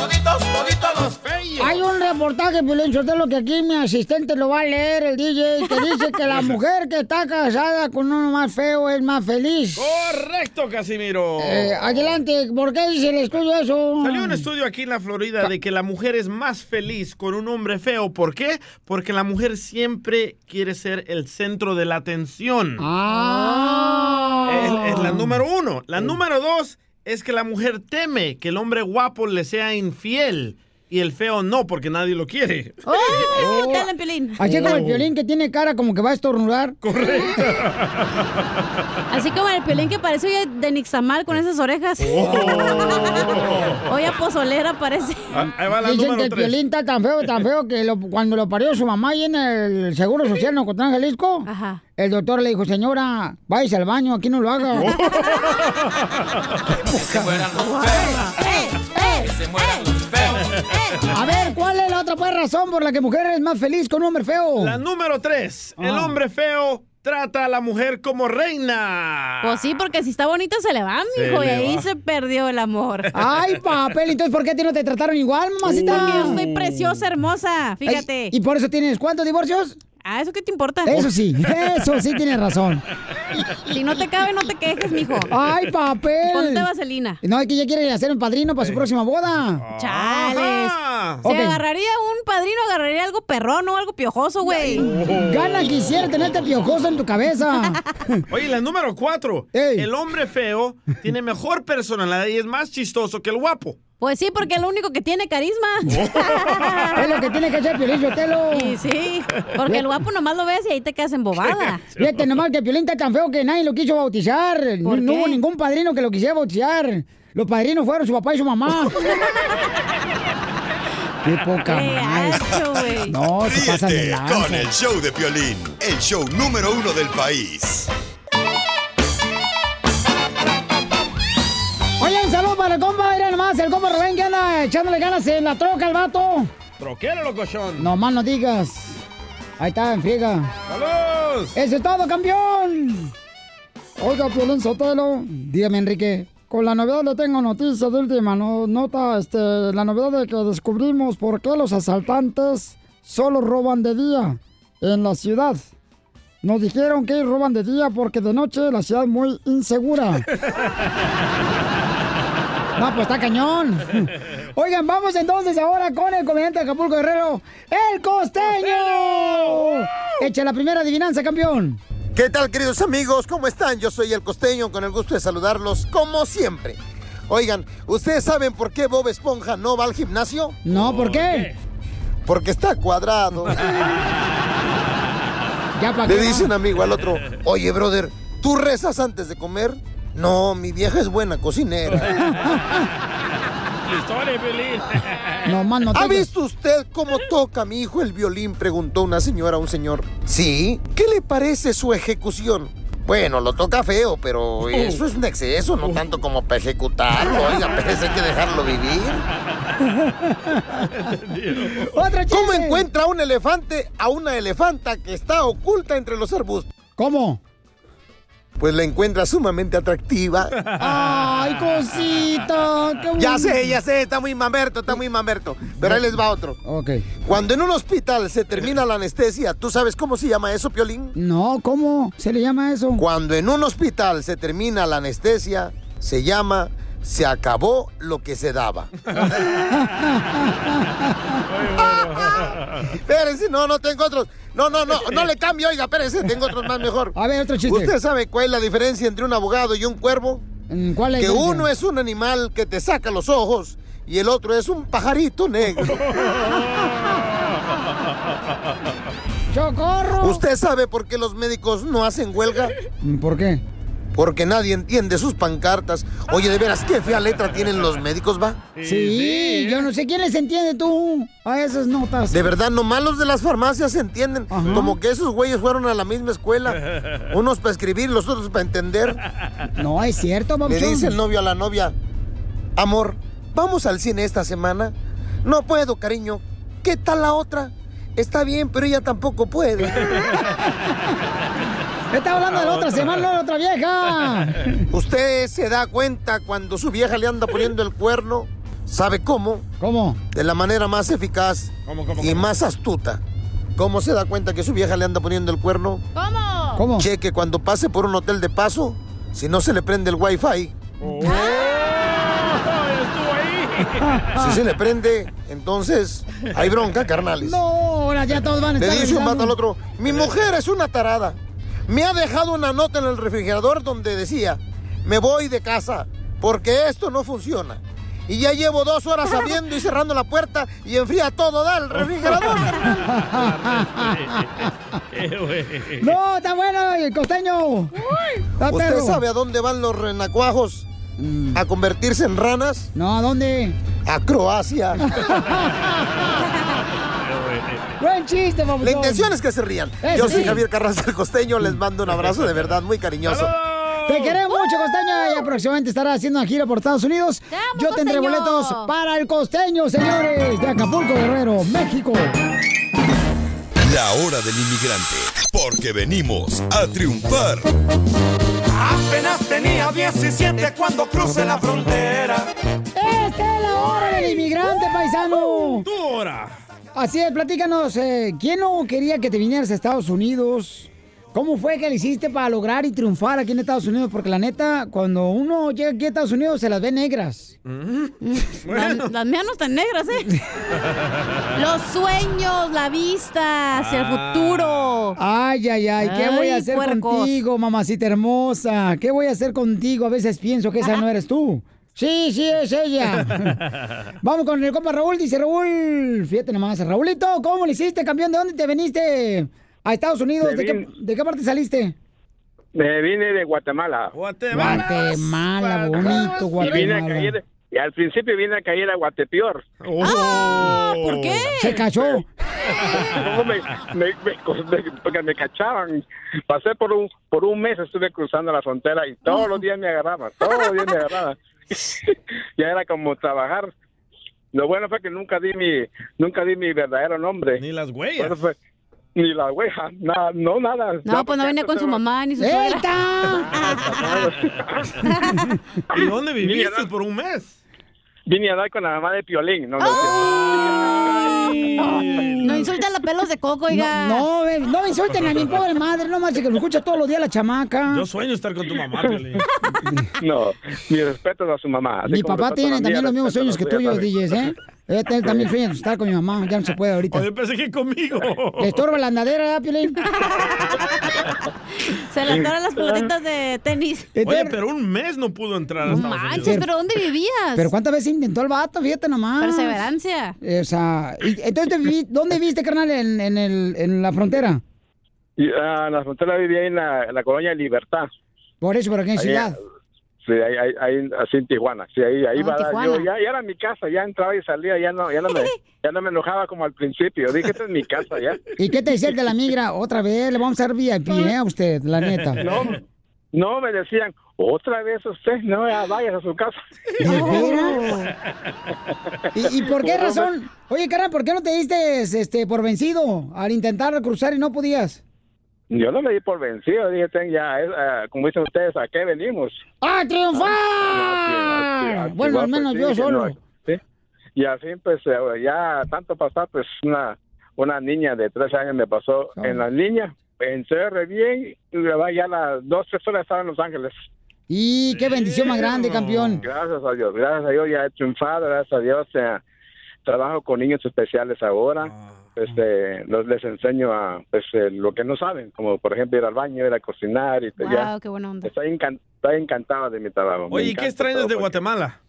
toditos, toditos, los feos. Hay un reportaje, Piolín lo que aquí mi asistente lo va a leer, el DJ, que dice que la *laughs* mujer que está casada con uno más feo es más feliz. Correcto, Casimiro. Eh, adelante, ¿por qué dice el estudio eso? Salió un estudio aquí en la Florida de que la mujer es más feliz con un hombre feo. ¿Por qué? Porque la mujer siempre quiere ser el centro de la atención. Ah. Es, es la número uno. La número dos es que la mujer teme que el hombre guapo le sea infiel y el feo no, porque nadie lo quiere. ¡Oh! *laughs* Dale, Piolín. Así como el violín que tiene cara como que va a estornudar. Correcto. *laughs* Así como el piolín que parece oye, de Nixamal con esas orejas. *laughs* Oye, pozolera parece. Ahí va la Dicen que el tres. violín está tan feo, tan feo que lo- cuando lo parió su mamá ahí en el Seguro Social en Ocotlán, Jalisco, el doctor le dijo, señora, váyase al baño, aquí no lo haga. A ver, ¿cuál es la otra pues, razón por la que mujer es más feliz con un hombre feo? La número tres. El Ah. hombre feo trata a la mujer como reina. Pues sí, porque si está bonita se le va, mijo, y ahí va. se perdió el amor. Ay, *laughs* papel, entonces ¿por qué a ti no te trataron igual, mamacita? Porque yo estoy preciosa, hermosa, fíjate. ¿Y por eso tienes cuántos divorcios? Ah, ¿eso qué te importa? Eso sí, eso sí tienes razón. Si no te cabe, no te quejes, mijo. Ay, papel. Ponte vaselina. No, es que ella quiere hacer un padrino para su próxima boda. Chales. Ok. agarraría un padrino, agarraría algo perrón o algo piojoso, güey. Gana quisiera tenerte piojoso en tu cabeza. *laughs* Oye, la número cuatro. El hombre feo tiene mejor personalidad y es más chistoso que el guapo. Pues sí, porque es lo único que tiene carisma. *laughs* Es lo que tiene que hacer Piolín Sotelo. Y sí, porque el guapo nomás lo ves y ahí te quedas embobada. *laughs* Fíjate nomás que Piolín está tan feo que nadie lo quiso bautizar. No, ¿Por no qué? hubo ningún padrino que lo quisiera bautizar. Los padrinos fueron su papá y su mamá. *laughs* Qué poca Qué. No, se pasan de con el show de Piolín, el show número uno del país. Para el compa, mira nomás, el compa Rubén que anda echándole ganas en la troca al vato. Troquero, locochón. No más no digas. Ahí está, en friega. ¡Saludos! ¡Eso es todo, campeón! Oiga, Piolín Sotelo, dígame, Enrique. Con la novedad le tengo noticia de última no- nota, este, la novedad de que descubrimos por qué los asaltantes solo roban de día en la ciudad. Nos dijeron que roban de día porque de noche la ciudad es muy insegura. *laughs* No, pues está cañón. Oigan, vamos entonces ahora con el comediante de Acapulco Guerrero, el costeño. Echa la primera adivinanza, campeón. ¿Qué tal, queridos amigos? ¿Cómo están? Yo soy el costeño, con el gusto de saludarlos, como siempre. Oigan, ¿ustedes saben por qué Bob Esponja no va al gimnasio? No, ¿por qué? Porque está cuadrado. Ya Le dice un amigo al otro, oye, brother, ¿tú rezas antes de comer? No, mi vieja es buena cocinera. Historia, Piolín. No, más no ¿Ha visto usted cómo toca mi hijo el violín? Preguntó una señora a un señor. Sí. ¿Qué le parece su ejecución? Bueno, lo toca feo, pero eso es un exceso, no tanto como para ejecutarlo. Oiga, hay que dejarlo vivir. *laughs* ¿Cómo encuentra un elefante a una elefanta que está oculta entre los arbustos? ¿Cómo? Pues la encuentra sumamente atractiva. Ay, cosita. Qué Ya sé, ya sé, está muy mamerto, está muy mamerto. Pero ahí les va otro. Ok. Cuando en un hospital se termina la anestesia, ¿tú sabes cómo se llama eso, Piolín? No, ¿cómo se le llama eso? Cuando en un hospital se termina la anestesia, se llama se acabó lo que se daba. *laughs* *laughs* Espérense, no, no tengo otros. No, no, no, no le cambio, oiga, espérense, tengo otros más mejor. A ver, otro chiste. ¿Usted sabe cuál es la diferencia entre un abogado y un cuervo? ¿Cuál es la Que uno es un animal que te saca los ojos y el otro es un pajarito negro. *laughs* ¡Socorro! ¿Usted sabe por qué los médicos no hacen huelga? ¿Por qué? Porque nadie entiende sus pancartas. Oye, de veras, qué fea letra tienen los médicos, ¿va? Sí, yo no sé quién les entiende tú a esas notas. De verdad, nomás los de las farmacias se entienden. Como que esos güeyes fueron a la misma escuela. *laughs* Unos para escribir, los otros para entender. No, es cierto, Le papuchón. dice el novio a la novia, amor, ¿vamos al cine esta semana? No puedo, cariño. ¿Qué tal la otra? Está bien, pero ella tampoco puede. *laughs* Está hablando de la otra semana, no de la otra vieja. *laughs* ¿Usted se da cuenta cuando su vieja le anda poniendo el cuerno? ¿Sabe cómo? ¿Cómo? De la manera más eficaz y más astuta. ¿Cómo se da cuenta que su vieja le anda poniendo el cuerno? ¿Cómo? ¿Cómo? Cheque cuando pase por un hotel de paso, si no se le prende el wifi. Si se le prende, entonces hay bronca, carnales. No, ahora ya todos van a Le estar dice un vato al otro, mi mujer es una tarada. Me ha dejado una nota en el refrigerador donde decía, me voy de casa porque esto no funciona. Y ya llevo dos horas abriendo y cerrando la puerta y enfría todo, da el refrigerador. *laughs* No, está bueno el costeño. Está ¿Usted perro. sabe a dónde van los renacuajos? ¿A convertirse en ranas? No, ¿a dónde? A Croacia. *laughs* Chiste. La intención es que se rían. Eso Yo soy sí. Javier Carranza el Costeño, les mando un abrazo de verdad muy cariñoso. Te queremos mucho, Costeño, y próximamente estará haciendo una gira por Estados Unidos. Yo tendré costeño. boletos para el Costeño, señores, de Acapulco, Guerrero, México. La hora del inmigrante, porque venimos a triunfar. Apenas tenía 17 cuando crucé la frontera. Esta es la hora del inmigrante, paisano. Tu hora. Así es, platícanos, eh, ¿quién no quería que te vinieras a Estados Unidos? ¿Cómo fue que le hiciste para lograr y triunfar aquí en Estados Unidos? Porque la neta, cuando uno llega aquí a Estados Unidos, se las ve negras. La- las mías no están negras, ¿eh? *laughs* Los sueños, la vista hacia el futuro. Ay, ay, ay, ¿qué voy a Ay, hacer puercos. contigo, mamacita hermosa? ¿Qué voy a hacer contigo? A veces pienso que esa no eres tú. Sí, sí, es ella. *laughs* Vamos con el compa Raúl, dice Raúl. Fíjate nomás, Raúlito, ¿cómo le hiciste, campeón? ¿De dónde te viniste? A Estados Unidos. ¿De qué, vine- de qué parte saliste? Me vine de Guatemala. Guatemala, bonito, Y vine a Guatemala. caer, y al principio vine a caer a Guatepeor. Ah, ¿por qué? Se cachó. *laughs* Luego me, me- me- me- porque me cachaban. Pasé por un por un mes, estuve cruzando la frontera y todos los días me agarraban, todos los días me agarraban. *laughs* ya era como trabajar. Lo bueno fue que nunca di mi nunca di mi verdadero nombre. Ni las huellas. Bueno, fue- ni las huellas, nada, no nada. No, pues no venía con su mamá ni su suegra. *laughs* ¿Y dónde viviste por un mes? Vine a dar con la mamá de Piolín. No, no, ¡Ay, No insulten los pelos de coco, oiga. No, no, eh, no me insulten a mi pobre madre, no más que lo escucha todos los días la chamaca. Yo sueño estar con tu mamá, Piolín. No, mi respeto a su mamá. Mi papá tiene también los mismos respeto a sueños que tuyos. DJs, ¿eh? Él él también sueña estar con mi mamá, ya no se puede ahorita. Yo pensé que conmigo. Le estorba la andadera, ¿eh, Piolín? *laughs* Se le atoran las pelotitas de tenis. Oye, pero un mes no pudo entrar a Estados Manches, Unidos. pero ¿dónde vivías? Pero ¿cuántas veces intentó el vato? Fíjate nomás. Perseverancia. O sea, y- entonces, ¿te viví- ¿dónde viste, carnal? En, en, el, en la frontera. Y ah, en la frontera vivía ahí en la, en la colonia Libertad. Por eso, ¿por qué ciudad? Sí, ahí, ahí, ahí, así en Tijuana. Sí, ahí, ahí Ah, va. Yo, ya, ya era mi casa, ya entraba y salía, ya no, ya no me, *laughs* ya no me enojaba como al principio. Dije, esta es mi casa ya. *laughs* ¿Y qué te decía el de la migra? Otra vez, le vamos a dar VIP, ¿eh? A usted, la neta. *laughs* No, no me decían, otra vez usted, no, ya vayas a su casa. ¿Y, y por qué razón? Oye, carnal, ¿por qué no te diste este, por vencido al intentar cruzar y no podías? Yo no me di por vencido, dije, ten, ya, es, ah, como dicen ustedes, ¿a qué venimos? ¡A triunfar! Ah, bueno, al menos yo solo. no, sí. Y así, pues, eh, ya tanto pasar, pues, una, una niña de 13 años me pasó Ah. en la línea, pensé re bien, y ya las dos, tres horas estaba en Los Ángeles. Y qué bendición más grande, campeón. Gracias a Dios, gracias a Dios ya he triunfado, gracias a Dios. eh, trabajo con niños especiales ahora. Este, los, les enseño a pues, eh, lo que no saben, como por ejemplo ir al baño, ir a cocinar y ya. Wow, qué buena onda. Estoy, encan- estoy encantado de mi trabajo. Oye, ¿y qué extrañas de Guatemala?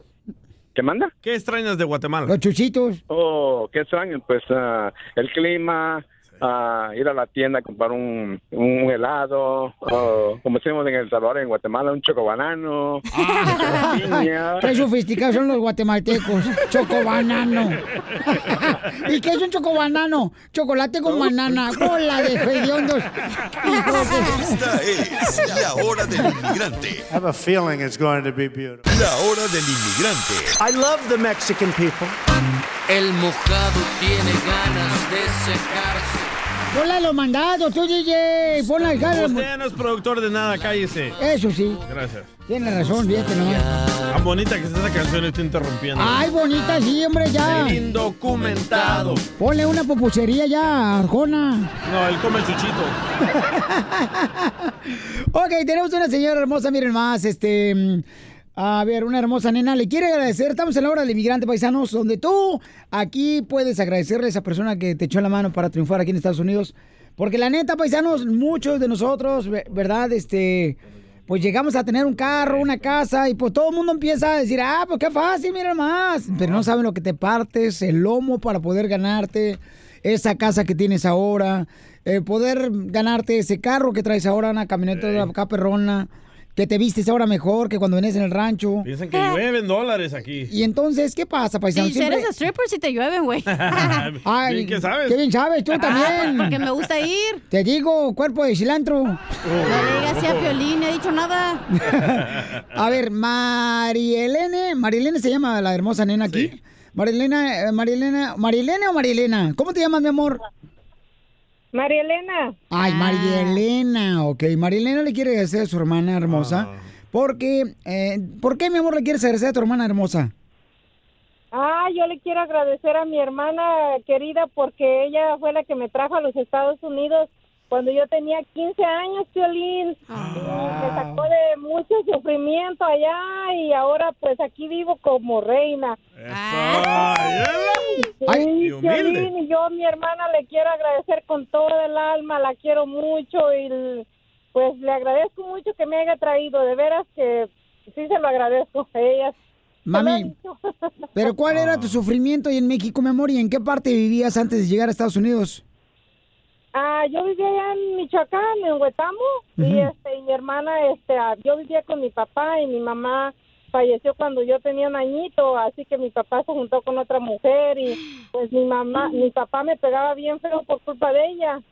¿Qué manda? ¿Qué extrañas de Guatemala? Los chuchitos. Oh, qué extraño, pues ah, el clima, ah, ir a la tienda a comprar un, un helado, o, como decimos en El Salvador, en Guatemala, un chocobanano, piña. Qué sofisticados son los guatemaltecos. Chocobanano. *laughs* ¿Y qué es un chocobanano? Chocolate con banana. Hola de hediondos. Esta es la hora del inmigrante. I have a feeling it's going to be beautiful. La hora del inmigrante. I love the Mexican people. El mojado tiene ganas de secarse. Ponle los mandados, tú, DJ. Ponle al cara. Usted no es productor de nada, cállese. Eso sí. Gracias. Tiene razón, fíjate nomás. Tan bonita que es esa canción y estoy interrumpiendo. Ay, bonita, sí, hombre, ya. Indocumentado. Ponle una pupusería ya, Arjona. No, él come chuchito. *laughs* Ok, tenemos una señora hermosa, miren más, este... A ver, una hermosa nena, le quiere agradecer, estamos en la hora del inmigrante paisanos, donde tú aquí puedes agradecerle a esa persona que te echó la mano para triunfar aquí en Estados Unidos. Porque la neta, paisanos, muchos de nosotros, ve- ¿verdad? Este, pues llegamos a tener un carro, una casa, y pues todo el mundo empieza a decir, ah, pues qué fácil, mira más. Pero no saben lo que te partes, el lomo para poder ganarte esa casa que tienes ahora, eh, poder ganarte ese carro que traes ahora, una camioneta de acá perrona, que te vistes ahora mejor que cuando venías en el rancho. Dicen que llueven dólares aquí. Y entonces, ¿qué pasa, paisano? Si eres stripper si te llueven, güey. *laughs* Ay, Bien que sabes. Qué bien sabes, tú Ah, también. porque me gusta ir. Te digo, cuerpo de cilantro. No le digas así a Piolín, no he dicho nada. *laughs* A ver, Marielene, Marielene se llama la hermosa nena aquí. Marielena, eh, Marielena, Marielena o Marielena, ¿cómo te llamas, mi amor? María Elena. Ay, Marielena, ok. Marielena le quiere agradecer a su hermana hermosa. Porque, eh, ¿por qué, mi amor, le quieres agradecer a tu hermana hermosa? Ah, yo le quiero agradecer a mi hermana querida porque ella fue la que me trajo a los Estados Unidos cuando yo tenía 15 años, Piolín. Y me sacó de mucho sufrimiento allá y ahora pues aquí vivo como reina. Ay, Sí, y humilde. Piolín, y yo a mi hermana le quiero agradecer con todo el alma, la quiero mucho y pues le agradezco mucho que me haya traído, de veras que sí se lo agradezco a ella. Mami, *laughs* pero ¿cuál era tu sufrimiento ahí en México, mi amor? ¿Y en qué parte vivías antes de llegar a Estados Unidos? Ah, yo vivía allá en Michoacán, en Huetamo, y este, y mi hermana, este, ah, yo vivía con mi papá y mi mamá falleció cuando yo tenía un añito, así que mi papá se juntó con otra mujer y pues mi mamá, mi papá me pegaba bien feo por culpa de ella.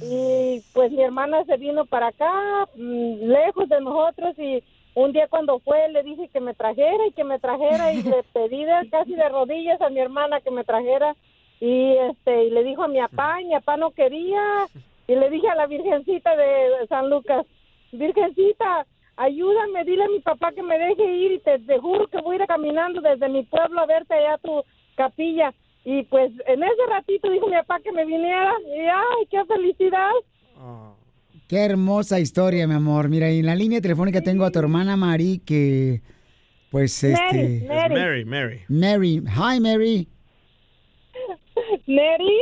Y pues mi hermana se vino para acá, mm, lejos de nosotros y un día cuando fue le dije que me trajera y que me trajera y le *laughs* pedí de- casi de rodillas a mi hermana que me trajera y este y le dijo a mi papá y mi papá no quería y le dije a la virgencita de San Lucas virgencita ayúdame dile a mi papá que me deje ir y te, te juro que voy a ir caminando desde mi pueblo a verte allá a tu capilla Y pues en ese ratito dijo mi papá que me viniera. Y ay, qué felicidad. Qué hermosa historia, mi amor. Mira, y en la línea telefónica tengo a tu hermana Mari, que, pues, Mary, este... Mary. Mary, Mary. Mary. Hi, Mary. Neri,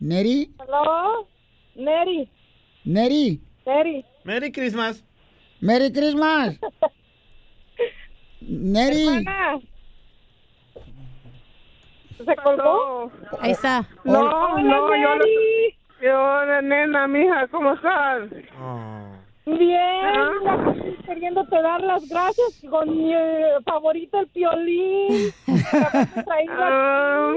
Neri. hello, Neri, Neri. Neri. Merry Christmas. Merry Christmas. *laughs* Neri. Hermana. ¿Se colgó? Ahí está. No, Hola, no, yo, Neri. yo, nena, mija, ¿cómo estás? Bien, estoy queriéndote dar las gracias con mi eh, favorito, el piolín. *laughs* Ah,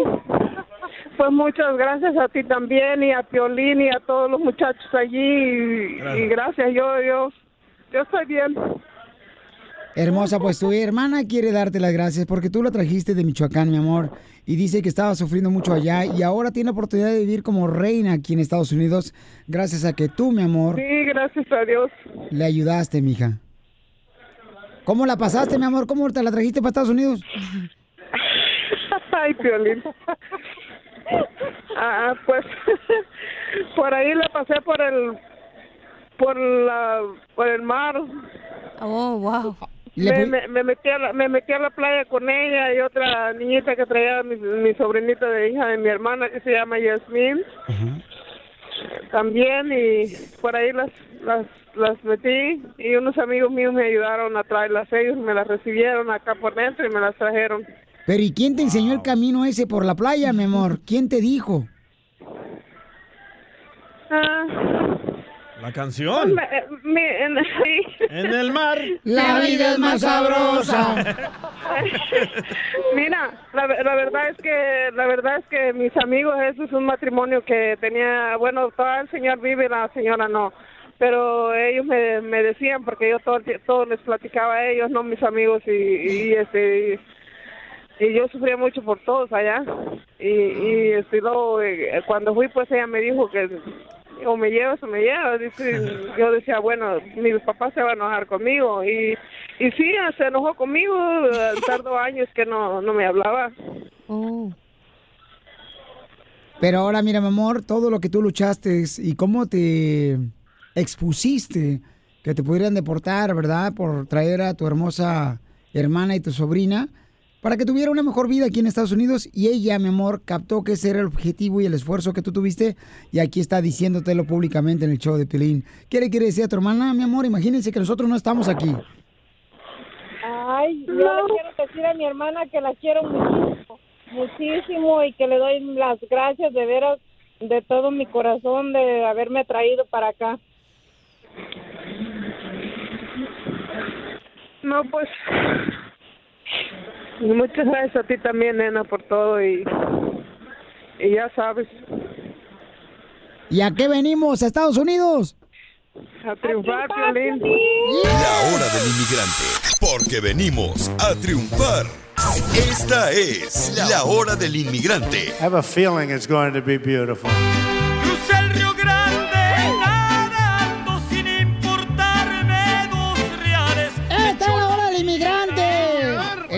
pues muchas gracias a ti también y a Piolín y a todos los muchachos allí. Y, y gracias, yo, yo, yo estoy bien. Hermosa, pues tu hermana quiere darte las gracias porque tú la trajiste de Michoacán, mi amor, y dice que estaba sufriendo mucho allá y ahora tiene la oportunidad de vivir como reina aquí en Estados Unidos gracias a que tú, mi amor, Sí, gracias a Dios. le ayudaste, mija. ¿Cómo la pasaste, mi amor? ¿Cómo te la trajiste para Estados Unidos? *laughs* Ay, Piolín. Ah, pues *laughs* por ahí la pasé por el por la por el mar. Oh, wow. Me, me, me metí a la, me metí a la playa con ella y otra niñita que traía mi, mi sobrinita de hija de mi hermana que se llama Yasmin. También y por ahí las, las las metí y unos amigos míos me ayudaron a traerlas ellos me las recibieron acá por dentro y me las trajeron. Pero ¿y quién te enseñó el camino ese por la playa, mi amor? ¿Quién te dijo? Ah, La canción. eh, en, el mar. La vida es más sabrosa. *laughs* Mira, la, la verdad es que la verdad es que mis amigos eso es un matrimonio que tenía, bueno, todo el señor vive, la señora no, pero ellos me, me decían porque yo todo, todo les platicaba a ellos, no mis amigos y, y, este y, y yo sufría mucho por todos allá y, y este, luego, eh, cuando fui pues ella me dijo que o me llevas o me llevas. Dice, yo decía, bueno, mi papá se va a enojar conmigo. Y, y sí, se enojó conmigo. Tardó años que no, no me hablaba. Pero ahora, mira, mi amor, todo lo que tú luchaste y cómo te expusiste que te pudieran deportar, ¿verdad? Por traer a tu hermosa hermana y tu sobrina para que tuviera una mejor vida aquí en Estados Unidos. Y ella, mi amor, captó que ese era el objetivo y el esfuerzo que tú tuviste. Y aquí está diciéndotelo públicamente en el show de Pilín. ¿Qué le quiere decir a tu hermana, mi amor? Imagínense que nosotros no estamos aquí. Ay, yo le quiero decir a mi hermana que la quiero muchísimo, muchísimo y que le doy las gracias de veras, de todo mi corazón, de haberme traído para acá. No, pues muchas gracias a ti también, nena, por todo y, y ya sabes, ¿Y a qué venimos? ¿A Estados Unidos? a triunfar, Piolín. La hora del inmigrante, porque venimos a triunfar. Esta es la hora del inmigrante. I have a feeling it's going to be beautiful.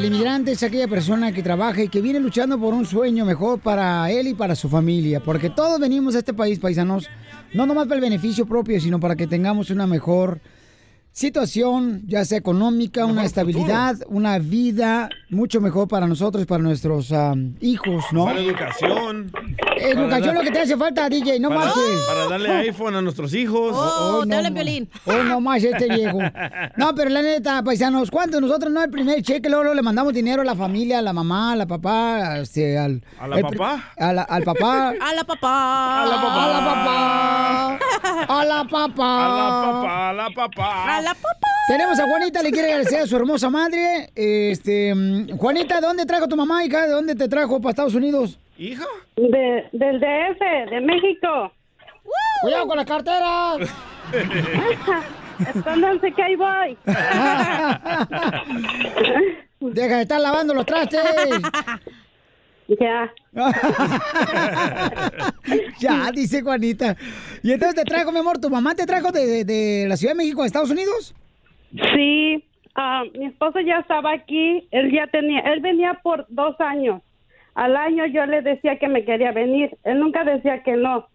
El inmigrante es aquella persona que trabaja y que viene luchando por un sueño mejor para él y para su familia. Porque todos venimos a este país, paisanos, no nomás para el beneficio propio, sino para que tengamos una mejor situación, ya sea económica, una estabilidad, una vida mucho mejor para nosotros y para nuestros am, hijos, ¿no? Para educación. Educación lo que te hace falta, DJ, no para, marches. para darle *laughs* iPhone a nuestros hijos. Oh, no, ma- Oh, no más este viejo. No, pero la neta, paisanos, ¿cuántos nosotros no el primer cheque luego, luego le mandamos dinero a la familia, a la mamá, a la papá, este, al... ¿A la el papá? a la- al papá. *laughs* A la papá. A la papá. A la papá. A la papá. A la papá, a la papá. A la papá. Tenemos a Juanita, le quiere agradecer a su hermosa madre. Este, mm, Juanita, ¿de dónde trajo tu mamá, hija? ¿De dónde te trajo para Estados Unidos? ¿Hija? De, del DF, de México. ¡Cuidado con la cartera! *laughs* Escóndanse que ahí voy. *laughs* Deja de estar lavando los trastes. *laughs* Ya. *laughs* ya, dice Juanita. Y entonces te trajo, mi amor, ¿tu mamá te trajo de, de- de la Ciudad de México a Estados Unidos? Sí, ah, mi esposo ya estaba aquí, él ya tenía, él venía por dos años. al año yo le decía que me quería venir. Él nunca decía que no,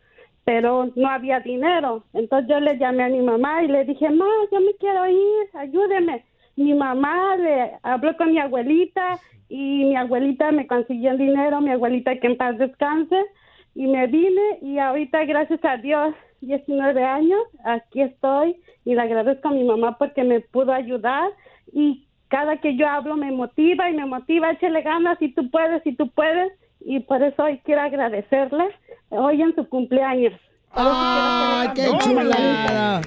pero no había dinero. Entonces yo le llamé a mi mamá y le dije, ma, yo me quiero ir, ayúdeme. Mi mamá le habló con mi abuelita y mi abuelita me consiguió el dinero, mi abuelita que en paz descanse, y me vine y ahorita gracias a Dios, 19 años, aquí estoy y le agradezco a mi mamá porque me pudo ayudar y cada que yo hablo me motiva y me motiva, échale ganas y tú puedes y tú puedes y por eso hoy quiero agradecerle hoy en su cumpleaños. ¡Ay, qué chulada!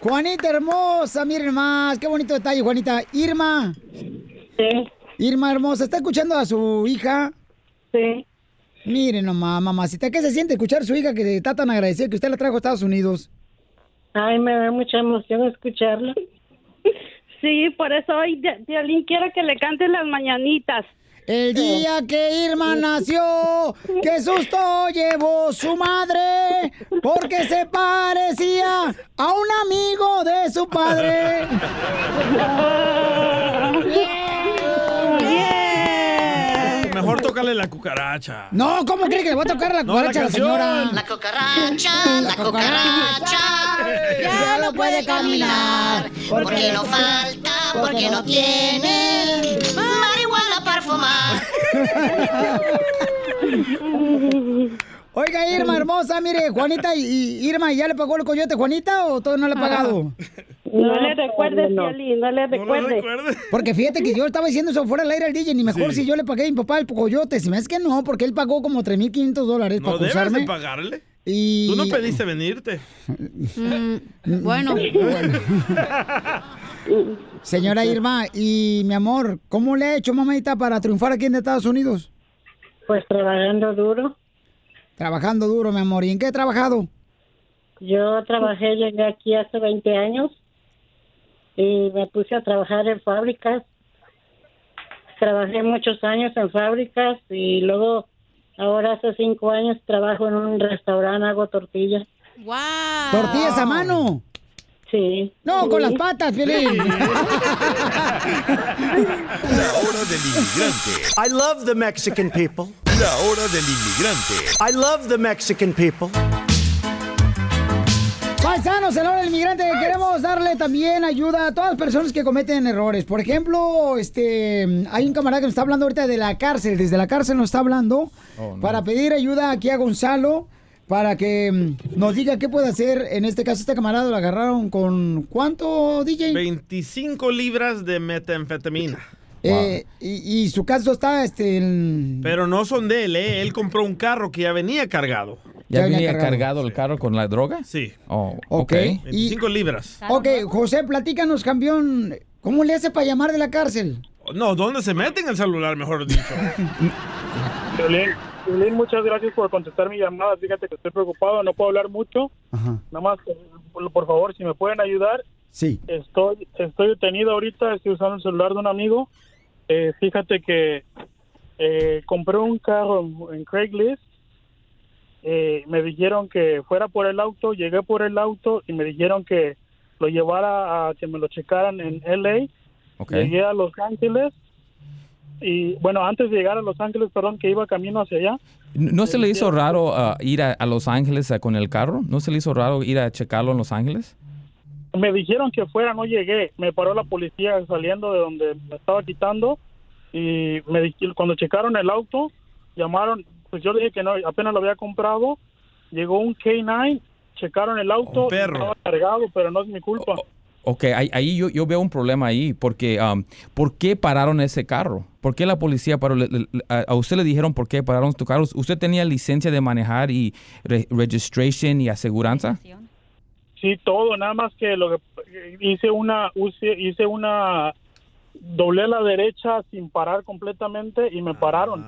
Juanita hermosa, miren más, qué bonito detalle, Juanita. Irma. Sí. Irma hermosa, ¿está escuchando a su hija? Sí. Miren nomás, mamacita, ¿qué se siente escuchar a su hija que está tan agradecida que usted la trajo a Estados Unidos? Ay, me da mucha emoción escucharlo. *laughs* Sí, por eso hoy, De- Violín, quiero que le cante las mañanitas. El día que Irma *laughs* nació, qué susto llevó su madre, porque se parecía a un amigo de su padre. *laughs* Mejor tócale la cucaracha. No, ¿cómo cree que le va a tocar la No, la cucaracha a la señora? La cucaracha, la cucaracha, *laughs* ya no puede caminar, porque no falta, porque no tiene fumar. *laughs* Oiga, Irma hermosa, mire, Juanita y, y Irma, ¿ya le pagó el coyote Juanita o todo no le ha pagado? No le recuerdes, Violín, no le recuerdes. Porque fíjate que yo estaba diciendo eso fuera del aire al DJ, ni mejor Sí. si yo le pagué a mi papá el coyote. Si me es que no, porque él pagó como 3.500 dólares No para debes acusarme. de pagarle. Y... Tú no pediste venirte. bueno. *laughs* *laughs* Señora Irma, y mi amor, ¿cómo le ha hecho mamita para triunfar aquí en Estados Unidos? Pues trabajando duro. Trabajando duro, mi amor. ¿Y en qué ha trabajado? Yo trabajé, llegué aquí hace 20 años y me puse a trabajar en fábricas. Trabajé muchos años en fábricas y luego, ahora hace cinco años, trabajo en un restaurante, hago tortillas. ¡Wow! ¿Tortillas a mano? Sí. No, con las patas, Piolín. *laughs* La hora del inmigrante. I love the Mexican people. La hora del inmigrante. I love the Mexican people. Paisanos, en la hora del inmigrante queremos darle también ayuda a todas las personas que cometen errores. Por ejemplo, este, hay un camarada que nos está hablando ahorita de la cárcel. Desde la cárcel nos está hablando Oh, para pedir ayuda aquí a Gonzalo para que mm, nos diga qué puede hacer. En este caso, este camarada lo agarraron con ¿cuánto, DJ? 25 libras de metanfetamina. Eh, y, y su caso está, este, en- Pero no son de él, ¿eh? Él compró un carro que ya venía cargado. ¿Ya venía cargado el carro con la droga? Sí. Oh, Ok. ok. 25 libras. Ok, José, platícanos, campeón. ¿Cómo le hace para llamar de la cárcel? No, ¿dónde se mete en el celular, mejor dicho? *laughs* Violín, muchas gracias por contestar mi llamada. Fíjate que estoy preocupado, no puedo hablar mucho. Nada más, eh, por, favor, si me pueden ayudar. Sí. Estoy, estoy detenido ahorita, estoy usando el celular de un amigo. Eh, fíjate que eh, compré un carro en, Craigslist. Eh, me dijeron que fuera por el auto, llegué por el auto y me dijeron que lo llevara a que me lo checaran en LA. Ok. Llegué a Los Ángeles y bueno, antes de llegar a Los Ángeles, perdón, que iba camino hacia allá, ¿No se le hizo raro ah, ir a, a Los Ángeles ah, con el carro? ¿No se le hizo raro ir a checarlo en Los Ángeles? me dijeron que fuera, no llegué. Me paró la policía saliendo de donde me estaba quitando y me cuando checaron el auto, llamaron, pues yo dije que no, apenas lo había comprado. Llegó un K9, checaron el auto, estaba cargado, pero no es mi culpa. Ok, ahí, ahí yo, yo veo un problema ahí, porque um, ¿por qué pararon ese carro? ¿Por qué la policía paró? Le- le- a, a usted le dijeron por qué pararon tu carro. ¿Usted tenía licencia de manejar y re- registration y aseguranza? Sí, todo, nada más que lo que hice una, hice una, doblé a la derecha sin parar completamente y me pararon.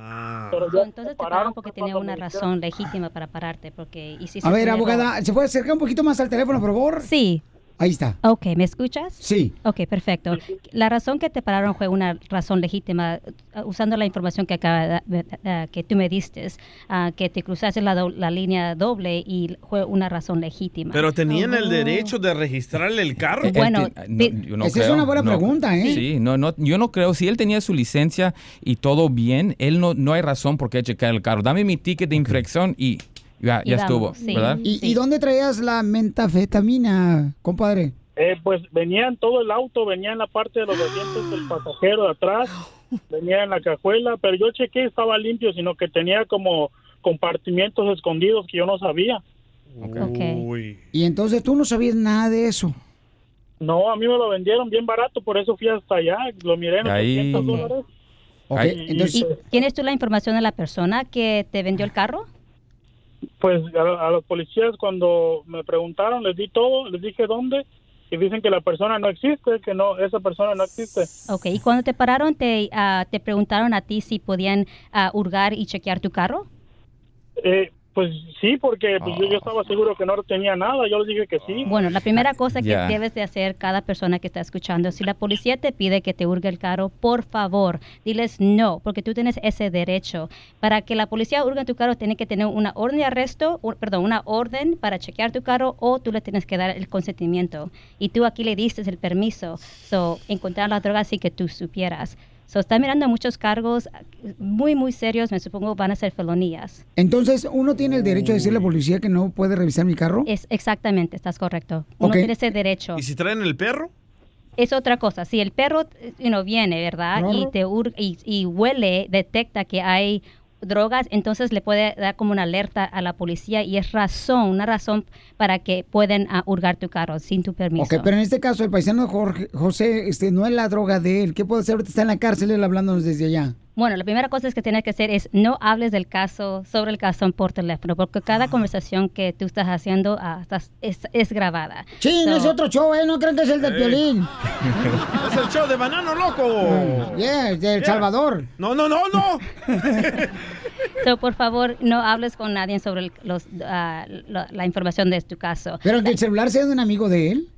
Pero ya Entonces te pararon pararon porque tenía una razón legítima para pararte, porque hiciste A ver, abogada, ¿se puede acercar un poquito más al teléfono, por favor? Sí. Ahí está. Ok, ¿me escuchas? Sí. Ok, perfecto. La razón que te pararon fue una razón legítima, usando la información que acaba de- uh, que tú me diste, uh, que te cruzaste la, do- la línea doble y fue una razón legítima. Pero tenían el Oh. derecho de registrarle el carro. Él ti- no, yo no creo. No. ¿eh? Sí, no, no, yo no creo. Si él tenía su licencia y todo bien, él no, no hay razón por qué checar el carro. Dame mi ticket de infracción y ya, ya estuvo, ¿verdad? ¿Y, y dónde traías la mentafetamina, compadre? Eh, pues venía en todo el auto, venía en la parte de los asientos del pasajero de atrás, venía en la cajuela, pero yo chequé estaba limpio, sino que tenía como compartimientos escondidos que yo no sabía. Y entonces tú no sabías nada de eso. No, a mí me lo vendieron bien barato, por eso fui hasta allá, lo miré en Ahí. 800 dólares. ¿Y ¿Tienes tú la información de la persona que te vendió el carro? Pues a, a los policías cuando me preguntaron, les di todo, les dije dónde, y dicen que la persona no existe, que no, esa persona no existe. Ok, y cuando te pararon, te, ah, te preguntaron a ti si podían ah, hurgar y chequear tu carro. Eh, pues sí, porque pues, yo, yo estaba seguro que no tenía nada, yo les dije que sí. Bueno, la primera cosa que debes de hacer cada persona que está escuchando, si la policía te pide que te hurgue el carro, por favor, diles no, porque tú tienes ese derecho. Para que la policía hurgue tu carro, tiene que tener una orden de arresto, u- perdón, una orden para chequear tu carro o tú le tienes que dar el consentimiento. Y tú aquí le diste el permiso. So, encontrar la droga sin que tú supieras. So, está mirando muchos cargos muy, muy serios, me supongo van a ser felonías. Entonces, ¿uno tiene el derecho a decirle a la policía que no puede revisar mi carro? Es exactamente, estás correcto. Uno Ok. tiene ese derecho. ¿Y si traen el perro? Es otra cosa. Si el perro eh, you know, viene, ¿verdad? Y te ur- y, y huele, detecta que hay drogas, entonces le puede dar como una alerta a la policía y es razón, una razón para que puedan ah, hurgar tu carro sin tu permiso. Ok, pero en este caso, el paisano Jorge, José, este, no es la droga de él. ¿Qué puede hacer? Está en la cárcel él hablándonos desde allá. Bueno, la primera cosa es que tienes que hacer es no hables del caso, sobre el caso por teléfono, porque cada conversación que tú estás haciendo ah, estás- es, es grabada. Sí, no So- es otro show, ¿eh? No creen que es el del Eh. violín. *laughs* Es el show de Banano Loco. Yeah, de El Salvador. No, no, no, no. *laughs* So, por favor, no hables con nadie sobre el- los, ah, la, la información de tu caso. Pero que el celular sea de un amigo de él.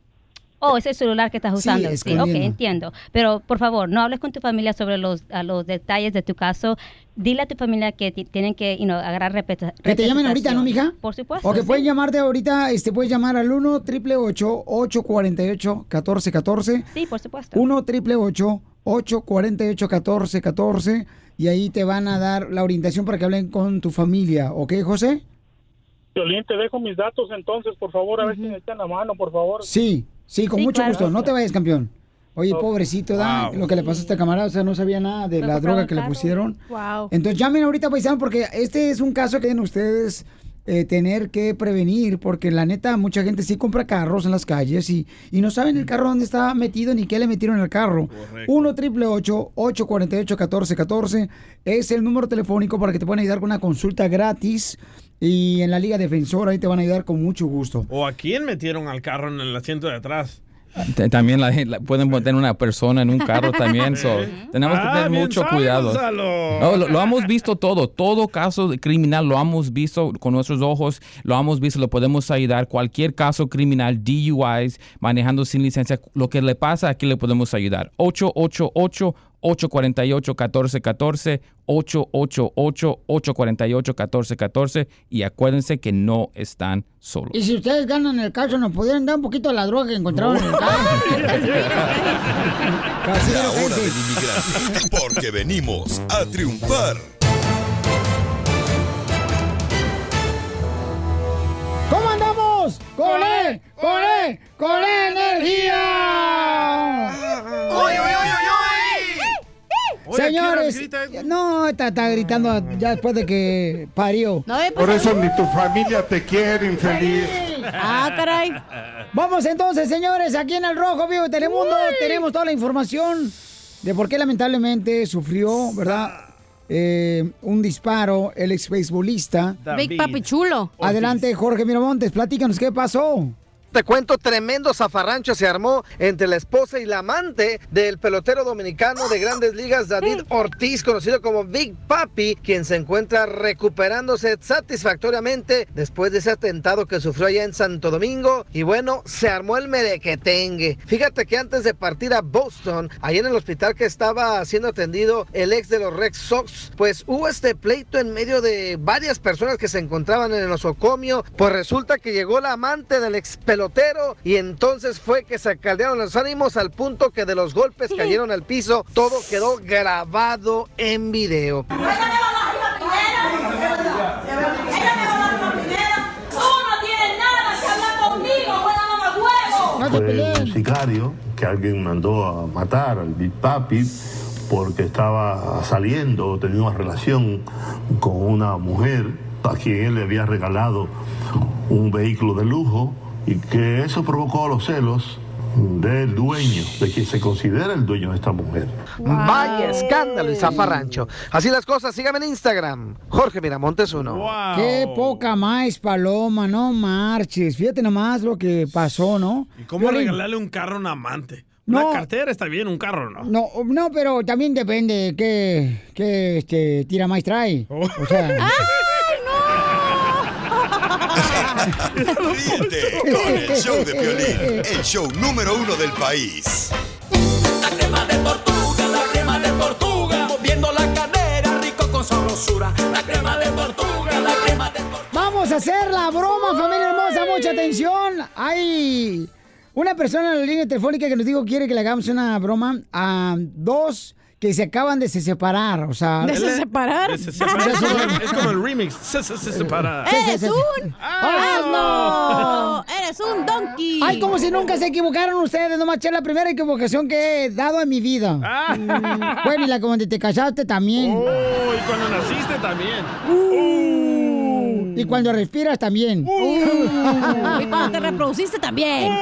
Oh, ese celular que estás Sí, usando. Sí, ok, escondiendo. entiendo. Pero por favor, no hables con tu familia sobre los, a los detalles de tu caso. Dile a tu familia que ti- tienen que you know, agarrar repeta- Que te llamen ahorita, ¿no, mija? Por supuesto. O que sí. pueden llamarte ahorita, este, puedes llamar al 1 888 848 1414 Sí, por supuesto. 1 888 848 1414 y ahí te van a dar la orientación para que hablen con tu familia, ¿ok, José? Violín, te dejo mis datos entonces, por favor, a ver si me echan la mano, por favor. Sí, sí, con Sí, mucho claro. gusto. No te vayas, campeón. Oye, pobrecito, da, Wow. lo que le pasó a este camarada, o sea, no sabía nada de la droga que le pusieron. Wow. Entonces llamen ahorita, paisano, porque este es un caso que deben ustedes eh, tener que prevenir, porque la neta, mucha gente sí compra carros en las calles y, y no saben el carro dónde está metido ni qué le metieron al carro. 1 triple 848 1414 es el número telefónico para que te puedan ayudar con una consulta gratis. Y en la Liga Defensora ahí te van a ayudar con mucho gusto. ¿O a quién metieron al carro en el asiento de atrás? T- También la, gente- la- pueden poner una persona en un carro también. so, tenemos que Ah, tener bien mucho cuidado. No, lo, lo hemos visto todo. Todo caso criminal lo hemos visto con nuestros ojos. Lo hemos visto, lo podemos ayudar. Cualquier caso criminal, DUIs, manejando sin licencia, lo que le pasa, aquí le podemos ayudar. 888 848-1414, 888-848-1414 y acuérdense que no están solos. Y si ustedes ganan el caso, ¿nos pudieran dar un poquito de la droga que encontraron en el carro? *laughs* La hora del inmigrante, porque venimos a triunfar. ¿Cómo andamos? ¡Con E! ¡Con E! ¡Con E energía! ¡Uy, uy, uy, uy, Señores, no, está, está gritando ya después de que parió. Por eso ni tu familia te quiere, infeliz. Ah, caray. Vamos entonces, señores, aquí en el Rojo Vivo de Telemundo tenemos toda la información de por qué lamentablemente sufrió, ¿verdad? Eh, un disparo el ex beisbolista. Big Papi Chulo. Adelante, Jorge Miramontes, platícanos qué pasó. Te cuento, tremendo zafarrancho se armó entre la esposa y la amante del pelotero dominicano de grandes ligas, David Ortiz, conocido como Big Papi, quien se encuentra recuperándose satisfactoriamente después de ese atentado que sufrió allá en Santo Domingo. Y bueno, se armó el merequetengue. Fíjate que antes de partir a Boston, ahí en el hospital que estaba siendo atendido el ex de los Red Sox, pues hubo este pleito en medio de varias personas que se encontraban en el nosocomio. Pues resulta que llegó la amante del ex pelotero y entonces fue que se caldearon los ánimos al punto que de los golpes cayeron al piso. Todo quedó grabado en video. Fue un sicario que alguien mandó a matar al Big Papi porque estaba saliendo tenía una relación con una mujer a quien él le había regalado un vehículo de lujo y que eso provocó los celos del dueño, de quien se considera el dueño de esta mujer. Vaya escándalo y zafarrancho. Así las cosas, síganme en Instagram. Jorge Miramontes uno. Qué poca más, Paloma, no marches. Fíjate nomás lo que pasó, ¿no? ¿Y cómo Piolín, regalarle un carro a un amante? No. Una cartera está bien, un carro no. No, no, pero también depende de qué, qué este, tira más trae. O sea, *laughs* Ríete con el show de Piolín, el show número uno del país. La crema de tortuga, moviendo la cadera, rico con sabrosura. La crema de tortuga, la crema de vamos a hacer la broma, familia hermosa. Mucha atención. Hay una persona en la línea telefónica que nos dijo que quiere que le hagamos una broma a dos que se acaban de se separar. O sea, ¿De se separar? Se separa. Es como- es el remix. Se, se, se separa. ¡Eres un asno! ¡Eres un donkey! Ay, como si nunca se equivocaron ustedes. No maché la primera equivocación que he dado en mi vida. Mm, Bueno, y la como te casaste también. Oh, y cuando naciste también. Y cuando respiras también. Y cuando te reproduciste también.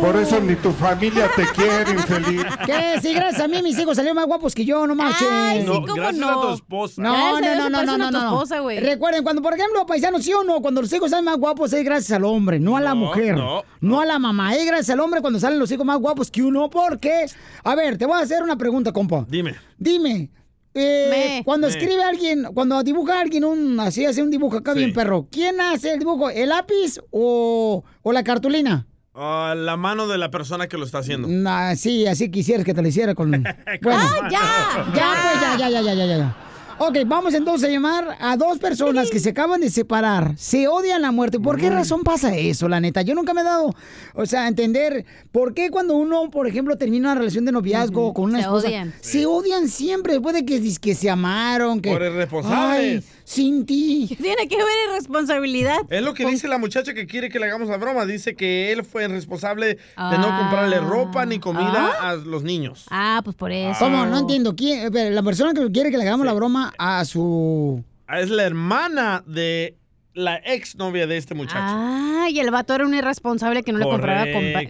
Por eso ni tu familia te quiere, infeliz. ¿Qué? Sí, gracias a mí mis hijos salieron más guapos que yo, no marchen. Ay, sí, No, ¿cómo gracias no? a tu esposa. No, Gracias no, no, no, no, no, no. esposa. Recuerden, cuando, por ejemplo, paisanos, sí o no, cuando los hijos salen más guapos es gracias al hombre, no a la mujer. no, a la mamá, es gracias al hombre cuando salen los hijos más guapos que uno. Porque, a ver, te voy a hacer una pregunta, compa. Dime. Dime. Eh, Me. cuando Me. escribe alguien, cuando dibuja alguien un, así hace un dibujo acá Sí. bien perro, ¿quién hace el dibujo? ¿El lápiz o, o la cartulina? Ah, la mano de la persona que lo está haciendo. Nah, sí, así quisieras que te lo hiciera con... *laughs* Bueno. ¡Ah, ya! Ya, pues, ya, ya, ya, ya, ya, ya. Ok, vamos entonces a llamar a dos personas que se acaban de separar, se odian a muerte. ¿Por qué razón pasa eso, la neta? Yo nunca me he dado, o sea, a entender por qué cuando uno, por ejemplo, termina una relación de noviazgo con una Se esposa, odian. se odian siempre, después de que, que se amaron, que... Por irresponsables. Sin ti. *laughs* Tiene que ver irresponsabilidad. Es lo que dice la muchacha que quiere que le hagamos la broma. Dice que él fue el responsable de no Ah. comprarle ropa ni comida a los niños. Ah, pues por eso. ¿Cómo? No entiendo. ¿Quién? La persona que quiere que le hagamos la broma a su... Ah, Es la hermana de la ex novia de este muchacho. Ah, y el vato era un irresponsable que no le compraba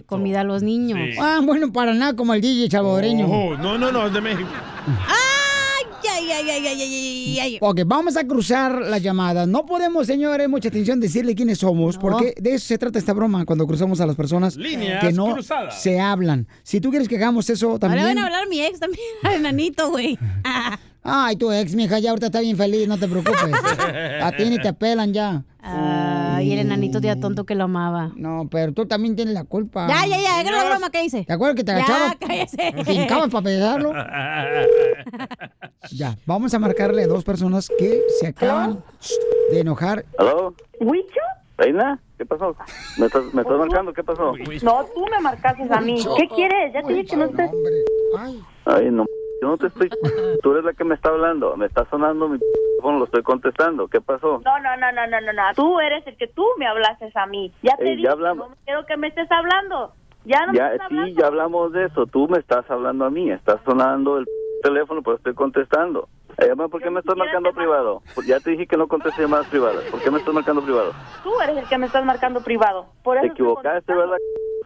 comida a los niños. Sí. Ah, bueno, para nada como el DJ salvadoreño. Oh, no, no, no, es de México. Ay, ay, ay, ay, ay, ay, ay. Ok, vamos a cruzar la llamada. No podemos, señores, mucha atención, decirle quiénes somos, porque de eso se trata esta broma cuando cruzamos a las personas Líneas que no cruzadas. se hablan. Si tú quieres que hagamos eso Ahora también. van a hablar a mi ex también, *laughs* al enanito, güey. *laughs* Ay, tu ex, mija, ya ahorita está bien feliz, no te preocupes. *laughs* a ti ni te pelan ya. Ay, el enanito día tonto que lo amaba. No, pero tú también tienes la culpa. Ya, ya, ya, haga la broma que hice. ¿Te acuerdas que te Ya, agachabas? cállese. *laughs* Te hincabas para pesarlo. *laughs* Ya, vamos a marcarle a dos personas que se acaban de enojar. ¿Aló? ¿Huicho? ¿Reina? ¿Qué pasó? ¿Me estás, me estás marcando? ¿Qué pasó? No, tú me marcaste a mí. ¿Qué quieres? Ya te dije que no estés... Ay, no, yo no te estoy... *laughs* Tú eres la que me está hablando. Me está sonando mi teléfono, lo estoy contestando. ¿Qué pasó? No, no, no, no, no, no, no. Tú eres el que tú me hablaste a mí. Ya te Eh, ya dije, hablamos. no quiero que me estés hablando. Ya no me Ya, estás sí, hablando. ya hablamos de eso. Tú me estás hablando a mí. Estás sonando el teléfono, pero estoy contestando. Eh, ¿Por qué me estás marcando privado? Pues Ya te dije que no contesté llamadas privadas. ¿Por qué me estás marcando privado? Tú eres el que me estás marcando privado. Por eso Te equivocaste, ¿verdad?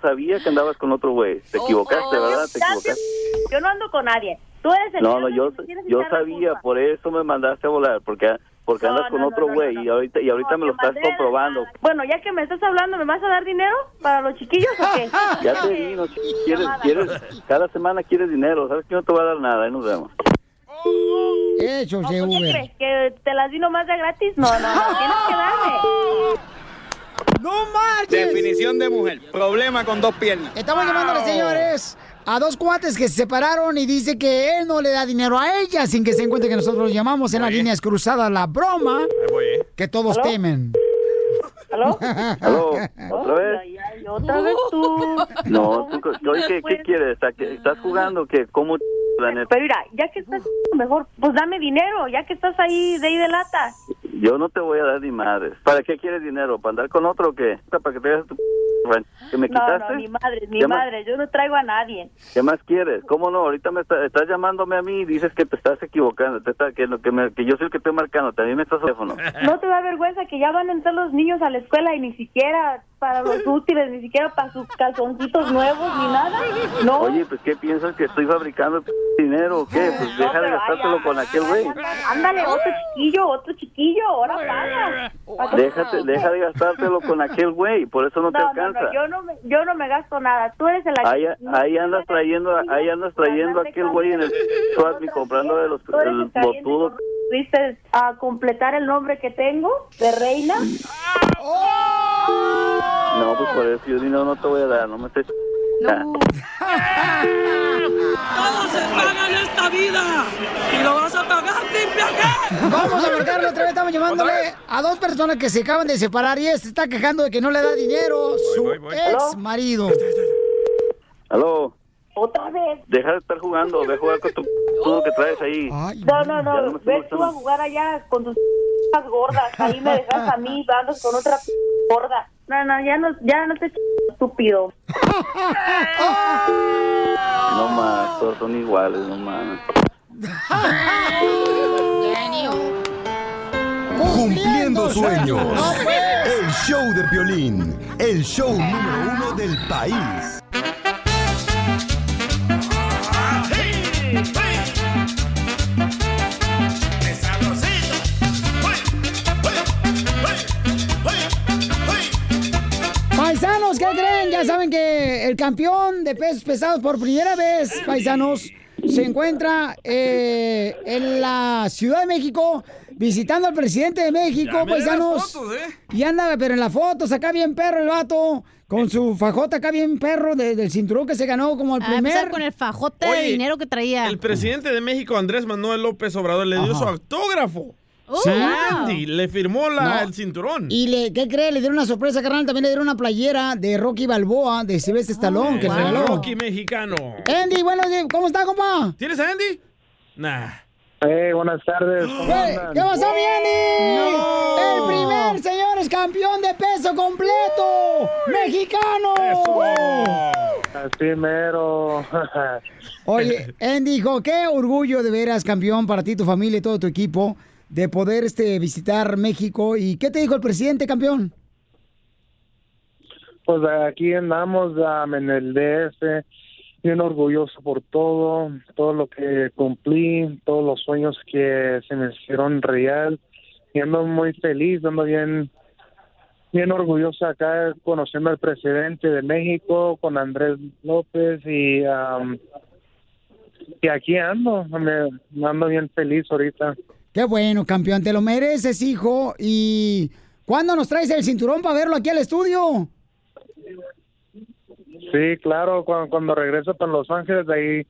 sabía que andabas con otro güey. Te equivocaste, ¿verdad? Te equivocaste. Yo no ando con nadie. Tú eres el No, no, yo, yo sabía, por eso me mandaste a volar, porque porque No, andas con no, otro no, no, güey no, y ahorita y ahorita me lo estás comprobando. Bueno, ya que me estás hablando, ¿me vas a dar dinero para los chiquillos o qué? *laughs* Ya te di, no, quieres, quieres, cada semana quieres dinero, sabes que no te voy a dar nada, ahí nos vemos. Eso, ¿Por se qué Uber. crees? ¿Que te las di nomás de gratis? No, no, no, tienes que darme. *laughs* ¡No marches! Definición de mujer. Problema con dos piernas. Estamos llamándole, señores, a dos cuates que se separaron y dice que él no le da dinero a ella sin que se encuentre que nosotros llamamos en las líneas cruzadas la broma que todos ¿Aló? temen. ¿Aló? *laughs* ¿Aló? ¿Otra vez? Otra vez tú. No, tú, oye, ¿qué, qué quieres? ¿A qué- ¿Estás jugando? que ¿Cómo? Pero mira, ya que estás mejor, pues dame dinero, ya que estás ahí de ahí de lata. Yo no te voy a dar ni madres. ¿Para qué quieres dinero? ¿Para andar con otro o qué? ¿Para que te hagas tu... que me No, quitaste? no, ni madre, ni madre, yo no traigo a nadie. ¿Qué más quieres? ¿Cómo no? Ahorita me está- estás llamándome a mí y dices que te estás equivocando, te está- que, lo que, me- que yo soy el que estoy marcando, también me estás teléfono. ¿No te da vergüenza que ya van a entrar los niños a la escuela y ni siquiera para los útiles, ni siquiera para sus calzoncitos nuevos, ni nada? No. Oye, pues ¿qué piensas que estoy fabricando p- dinero o qué? Pues deja de gastártelo ay, con aquel güey. Ándale, otro chiquillo, otro chiquillo, ahora paga. Déjate, deja de gastártelo con aquel güey, por eso no, te No, alcanza. no, yo no, me, yo no me gasto nada. Tú eres el Ahí, ahí andas trayendo, ahí andas trayendo a aquel güey en el Swap y comprando de los el botudo. ¿Viste a completar el nombre que tengo de reina? No, pues por eso yo dinero no te voy a dar, no me estés. Todo se paga en esta vida y lo vas a pagar, limpia Vamos a marcarle otra vez. Estamos llamándole a dos personas que se acaban de separar y se está quejando de que no le da dinero su ex marido. Aló, Otra vez. deja de estar jugando, ve a jugar con tu todo que traes ahí. No, no, no. no me estoy Ve tú a jugar allá con tus *laughs* gordas. Ahí me dejas a mí, andas con otra *laughs* gorda. No, no, ya no, ya no te estúpido. *laughs* No más, todos son iguales, no más. Cumpliendo sueños. El show de violín. El show número uno del país. Paisanos, ¿qué creen? Ya saben que el campeón de pesos pesados por primera vez, paisanos, se encuentra eh, en la Ciudad de México visitando al presidente de México, paisanos. fotos, ¿eh? Y anda, pero en las fotos, acá bien perro el vato, con su fajota acá bien perro de- del cinturón que se ganó como el A empezar primer. con el fajote de Oye, dinero que traía. El presidente de México, Andrés Manuel López Obrador, le dio Ajá. su autógrafo. Sí. Andy, le firmó la, No. el cinturón. Y le, ¿qué cree? Le dieron una sorpresa, carnal. También le dieron una playera de Rocky Balboa, de Silvestre Stallone, que Es el regaló. Rocky mexicano. Andy, bueno, ¿cómo está, compa? ¿Tienes a Andy? Nah. Hey, buenas tardes. ¿cómo Güey, andan? ¿Qué pasó, mi Andy? No. El primer, señores, campeón de peso completo mexicano. Así mero. *laughs* Oye, Andy, hijo, qué orgullo de veras, campeón, para ti, tu familia y todo tu equipo, de poder este, visitar México. ¿Y qué te dijo el presidente, campeón? Pues aquí andamos am, en el DF, bien orgulloso por todo, todo lo que cumplí, todos los sueños que se me hicieron real. Y ando muy feliz, ando bien, bien orgulloso acá conociendo al presidente de México, con Andrés López y, am, y aquí ando, me, ando bien feliz ahorita. Qué bueno, campeón, te lo mereces, hijo. ¿Y cuándo nos traes el cinturón para verlo aquí al estudio? Sí, claro, cuando, cuando regreso para Los Ángeles, ahí,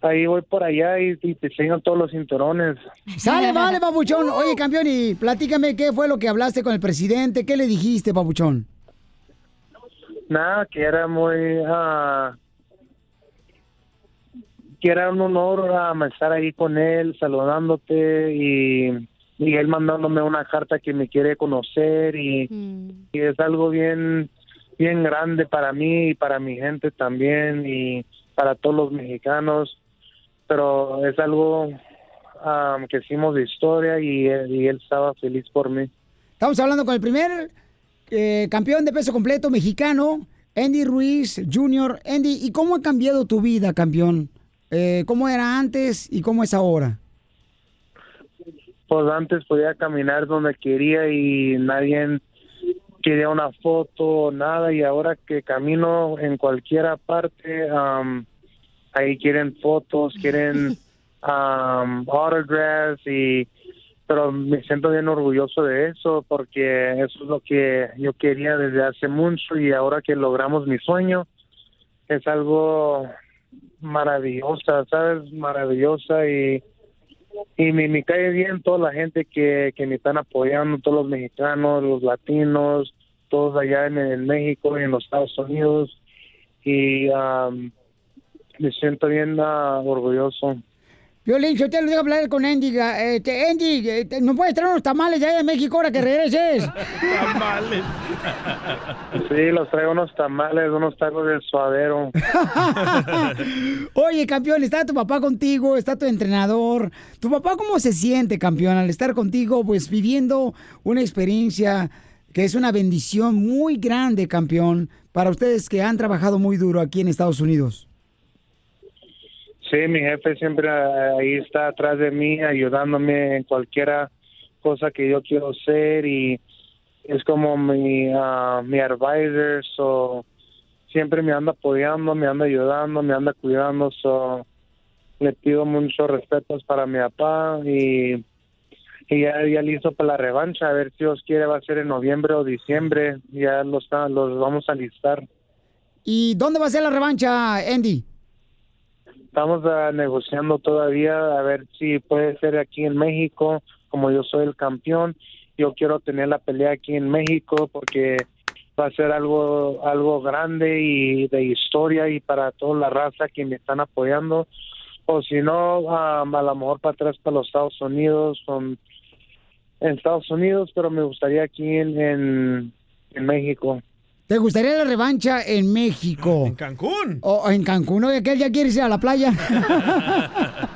ahí voy por allá y, y te enseño todos los cinturones. Sale, vale, papuchón. *laughs* Oye, campeón, y platícame qué fue lo que hablaste con el presidente. ¿Qué le dijiste, papuchón? Nada, que era muy... ah, que era un honor ah, estar ahí con él, saludándote y, y él mandándome una carta que me quiere conocer y, y es algo bien bien grande para mí y para mi gente también y para todos los mexicanos pero es algo ah, que hicimos de historia y, él- y él estaba feliz por mí Estamos hablando con el primer eh, campeón de peso completo mexicano Andy Ruiz Jr. Andy, ¿y cómo ha cambiado tu vida, campeón? Eh, ¿Cómo era antes y cómo es ahora? Pues antes podía caminar donde quería y nadie quería una foto o nada y ahora que camino en cualquier parte, am, ahí quieren fotos, quieren *laughs* um, autographs y pero me siento bien orgulloso de eso porque eso es lo que yo quería desde hace mucho y ahora que logramos mi sueño es algo maravillosa, ¿sabes? Maravillosa y y me, cae bien toda la gente que, que me están apoyando, todos los mexicanos, los latinos, todos allá en, en México y en los Estados Unidos y um, me siento bien ah, orgulloso. Violín, yo te lo dejo hablar con Andy. Este, Andy, eh, te- ¿no puedes traer unos tamales de allá de México ahora que regreses? *laughs* Tamales. Sí, los traigo unos tamales, unos tacos del suadero. *laughs* Oye, campeón, está tu papá contigo, está tu entrenador. ¿Tu papá cómo se siente, campeón, al estar contigo, pues viviendo una experiencia que es una bendición muy grande, campeón, para ustedes que han trabajado muy duro aquí en Estados Unidos? Sí, mi jefe siempre eh, ahí está atrás de mí, ayudándome en cualquiera cosa que yo quiero hacer y es como mi, ah, mi advisor, so siempre me anda apoyando, me anda ayudando, me anda cuidando, so le pido muchos respetos para mi papá y, ya, ya listo para la revancha, a ver si Dios quiere va a ser en noviembre o diciembre, ya los vamos a listar. ¿Y dónde va a ser la revancha, Andy? Estamos ah, negociando todavía a ver si puede ser aquí en México, como yo soy el campeón. Yo quiero tener la pelea aquí en México porque va a ser algo algo grande y de historia y para toda la raza que me están apoyando. O si no, ah, a lo mejor para atrás para los Estados Unidos, en Estados Unidos, pero me gustaría aquí en, en México. ¿Te gustaría la revancha en México? ¿En Cancún? O en Cancún, oye, que él ya quiere irse a la playa. *laughs*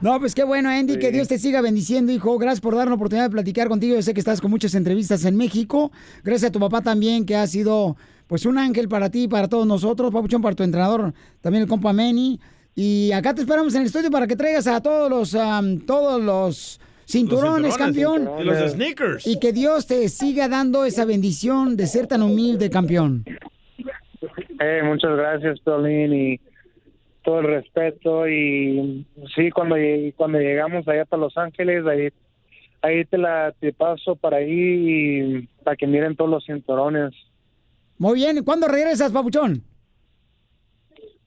No, pues qué bueno, Andy, que Dios te siga bendiciendo, hijo. Gracias por dar la oportunidad de platicar contigo. Yo sé que estás con muchas entrevistas en México. Gracias a tu papá también, que ha sido pues un ángel para ti y para todos nosotros. Papuchón, para tu entrenador, también el compa Meni. Y acá te esperamos en el estudio para que traigas a todos los, todos los cinturones, campeón. y los sneakers. Y que Dios te siga dando esa bendición de ser tan humilde, campeón. Eh, muchas gracias, Piolín, y todo el respeto. Y sí, cuando, cuando llegamos allá para Los Ángeles, ahí, ahí te la te paso para ahí y para que miren todos los cinturones. Muy bien, ¿cuándo regresas, Papuchón?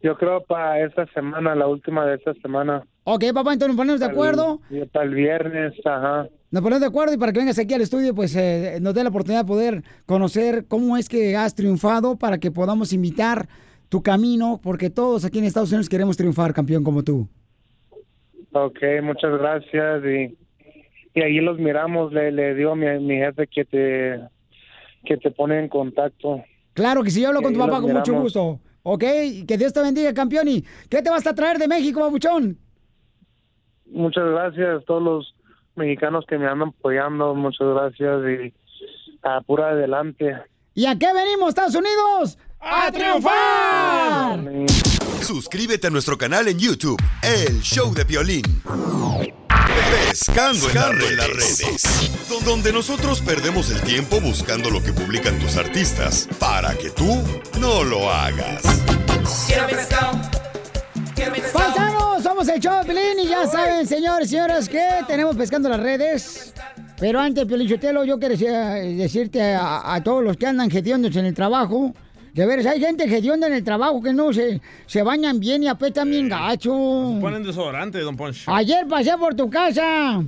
Yo creo para esta semana, la última de esta semana. Ok, papá, entonces nos ponemos de acuerdo. El, para el viernes, ajá. Nos ponemos de acuerdo y para que vengas aquí al estudio, pues eh, nos dé la oportunidad de poder conocer cómo es que has triunfado para que podamos invitar tu camino, porque todos aquí en Estados Unidos queremos triunfar, campeón como tú. Ok, muchas gracias. Y, y ahí los miramos. Le, le digo a mi, mi jefe que te, que te pone en contacto. Claro que sí, yo hablo Y con tu papá con mucho gusto. Ok, que Dios te bendiga, campeón. ¿Y qué te vas a traer de México, papuchón? Muchas gracias a todos los mexicanos que me andan apoyando. Muchas gracias y a pura adelante. ¿Y a qué venimos, Estados Unidos? ¡A triunfar! Suscríbete a nuestro canal en YouTube, El Show de Violín. Pescando, en las redes. Don- Donde nosotros perdemos el tiempo buscando lo que publican tus artistas para que tú no lo hagas. Paisanos, somos el show de Pelín y ya saben, señores y señoras, que tenemos pescando las redes. Pero antes, Pelichotelo, yo quería decirte a, a todos los que andan hediondos en el trabajo. De veras, hay gente hedionda en el trabajo que no se, se bañan bien y apestan bien gacho. Ponen desodorante, don Poncho. Ayer pasé por tu casa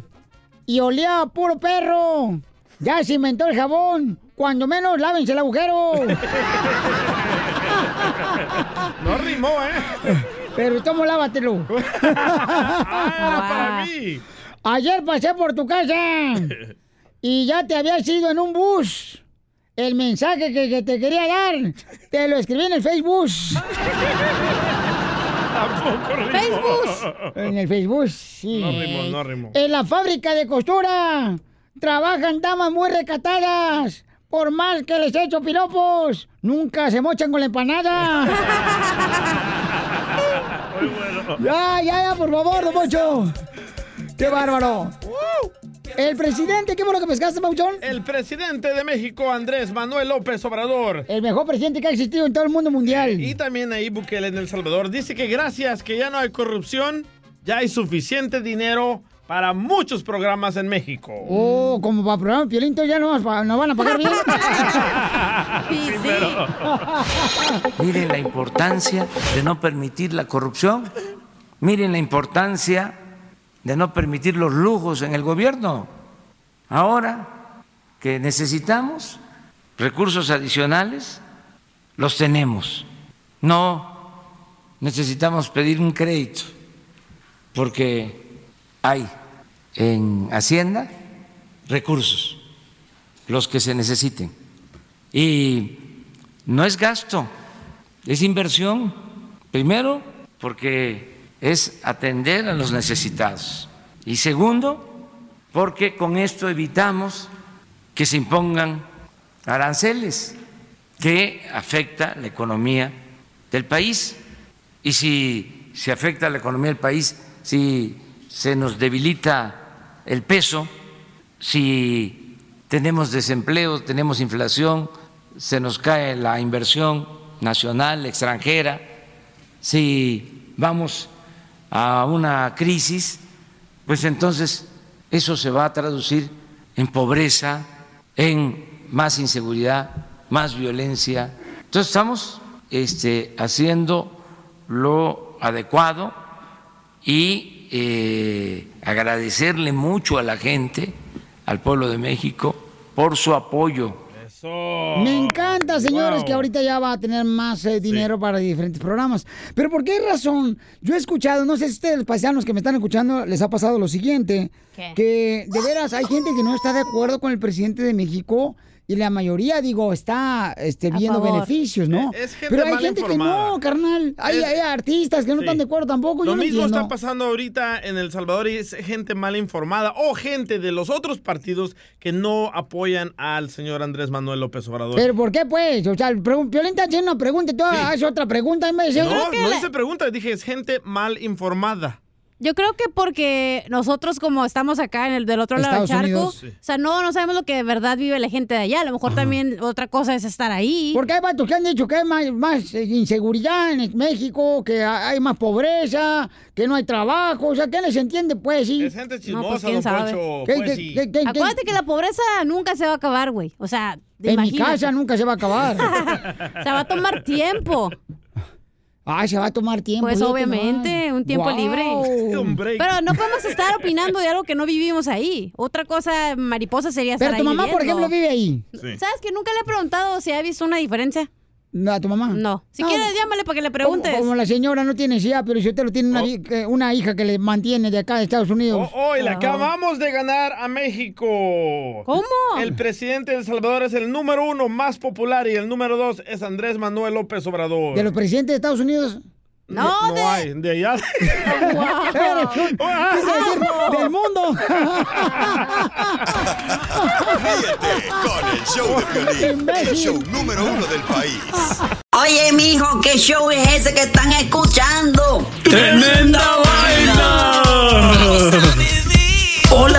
y olía a puro perro. Ya se inventó el jabón. Cuando menos, lávense el agujero. *laughs* No rimó, ¿eh? Pero tomo lávatelo. *laughs* para mí. Ayer pasé por tu casa *laughs* y ya te había ido en un bus. El mensaje que, que te quería dar, te lo escribí en el Facebook. *laughs* Facebook. En el Facebook, sí. No rimó, no rimó. En la fábrica de costura trabajan damas muy recatadas por más que les echo piropos, nunca se mochan con la empanada. Ya, ya, ya, por favor, don Poncho. ¡Qué bárbaro! El presidente, ¿qué fue lo que pescaste, Pauchón? El presidente de México, Andrés Manuel López Obrador. El mejor presidente que ha existido en todo el mundo mundial. Y también ahí Bukele en El Salvador dice que gracias que ya no hay corrupción, ya hay suficiente dinero para muchos programas en México. Oh, como para programa Piolín, ya no, nos van a pagar bien. *laughs* Sí, pero- *laughs* Miren la importancia de no permitir la corrupción. Miren la importancia de no permitir los lujos en el gobierno. Ahora que necesitamos recursos adicionales, los tenemos. No necesitamos pedir un crédito, porque hay en Hacienda recursos, los que se necesiten. Y no es gasto, es inversión. Primero, porque es atender a los necesitados. Y segundo, porque con esto evitamos que se impongan aranceles que afecta la economía del país. Y si se afecta la economía del país, si se nos debilita el peso, si tenemos desempleo, tenemos inflación, se nos cae la inversión nacional, extranjera, si vamos a una crisis, pues entonces eso se va a traducir en pobreza, en más inseguridad, más violencia. Entonces estamos este, haciendo lo adecuado y eh, agradecerle mucho a la gente, al pueblo de México, por su apoyo. Me encanta, señores, Wow. que ahorita ya va a tener más eh, dinero para diferentes programas. Pero ¿por qué razón? Yo he escuchado, no sé si ustedes, los paisanos que me están escuchando, les ha pasado lo siguiente, ¿Qué? que de veras hay gente que no está de acuerdo con el presidente de México y la mayoría, digo, está este, viendo favor. beneficios, ¿no? Es gente Pero hay mal gente que no, carnal. Hay, Es- hay artistas que no Sí. están de acuerdo tampoco. Lo yo no mismo entiendo. está pasando ahorita en El Salvador y es gente mal informada o gente de los otros partidos que no apoyan al señor Andrés Manuel López Obrador. Pero ¿por qué, pues? O sea, está haciendo una pregunta y tú haces otra pregunta en vez de... no, no hice pregunta, dije es gente mal informada. Yo creo que porque nosotros como estamos acá en el del otro lado del charco, Unidos. O sea, no, no sabemos lo que de verdad vive la gente de allá. A lo mejor también otra cosa es estar ahí. Porque hay vatos que han dicho que hay más, más, eh, inseguridad en México, que ha- hay más pobreza, que no hay trabajo. O sea, ¿qué les entiende, pues? Sí. Es gente No, chismosa, pues quién don sabe. Poncho, ¿Qué- pues qué- sí. qué- qué- Acuérdate que la pobreza nunca se va a acabar, güey. O sea, En mi casa nunca se va a acabar. *laughs* Se va a tomar tiempo. Ay, se va a tomar tiempo. Pues obviamente, un tiempo Wow. libre. *laughs* Pero no podemos estar opinando de algo que no vivimos ahí. Otra cosa mariposa sería estar Pero tu ahí mamá, por ejemplo, vive ahí. ¿Sabes que nunca le he preguntado si ha visto una diferencia? No, ¿A tu mamá? No. Si No. quieres, llámale para que le preguntes. Como, como la señora no tiene hija, pero si usted lo tiene una, que- una hija que le mantiene de acá de Estados Unidos. Oh, y le acabamos de ganar a México. ¿Cómo? El presidente de El Salvador es el número uno más popular y el número dos es Andrés Manuel López Obrador. De los presidentes de Estados Unidos. No, no hay, de allá. Eres un- quise decir, del mundo. Ríete con el show de Piolín, el show número uno del país. Oye, mijo, ¿qué show es ese que están escuchando? ¡Tremenda vaina!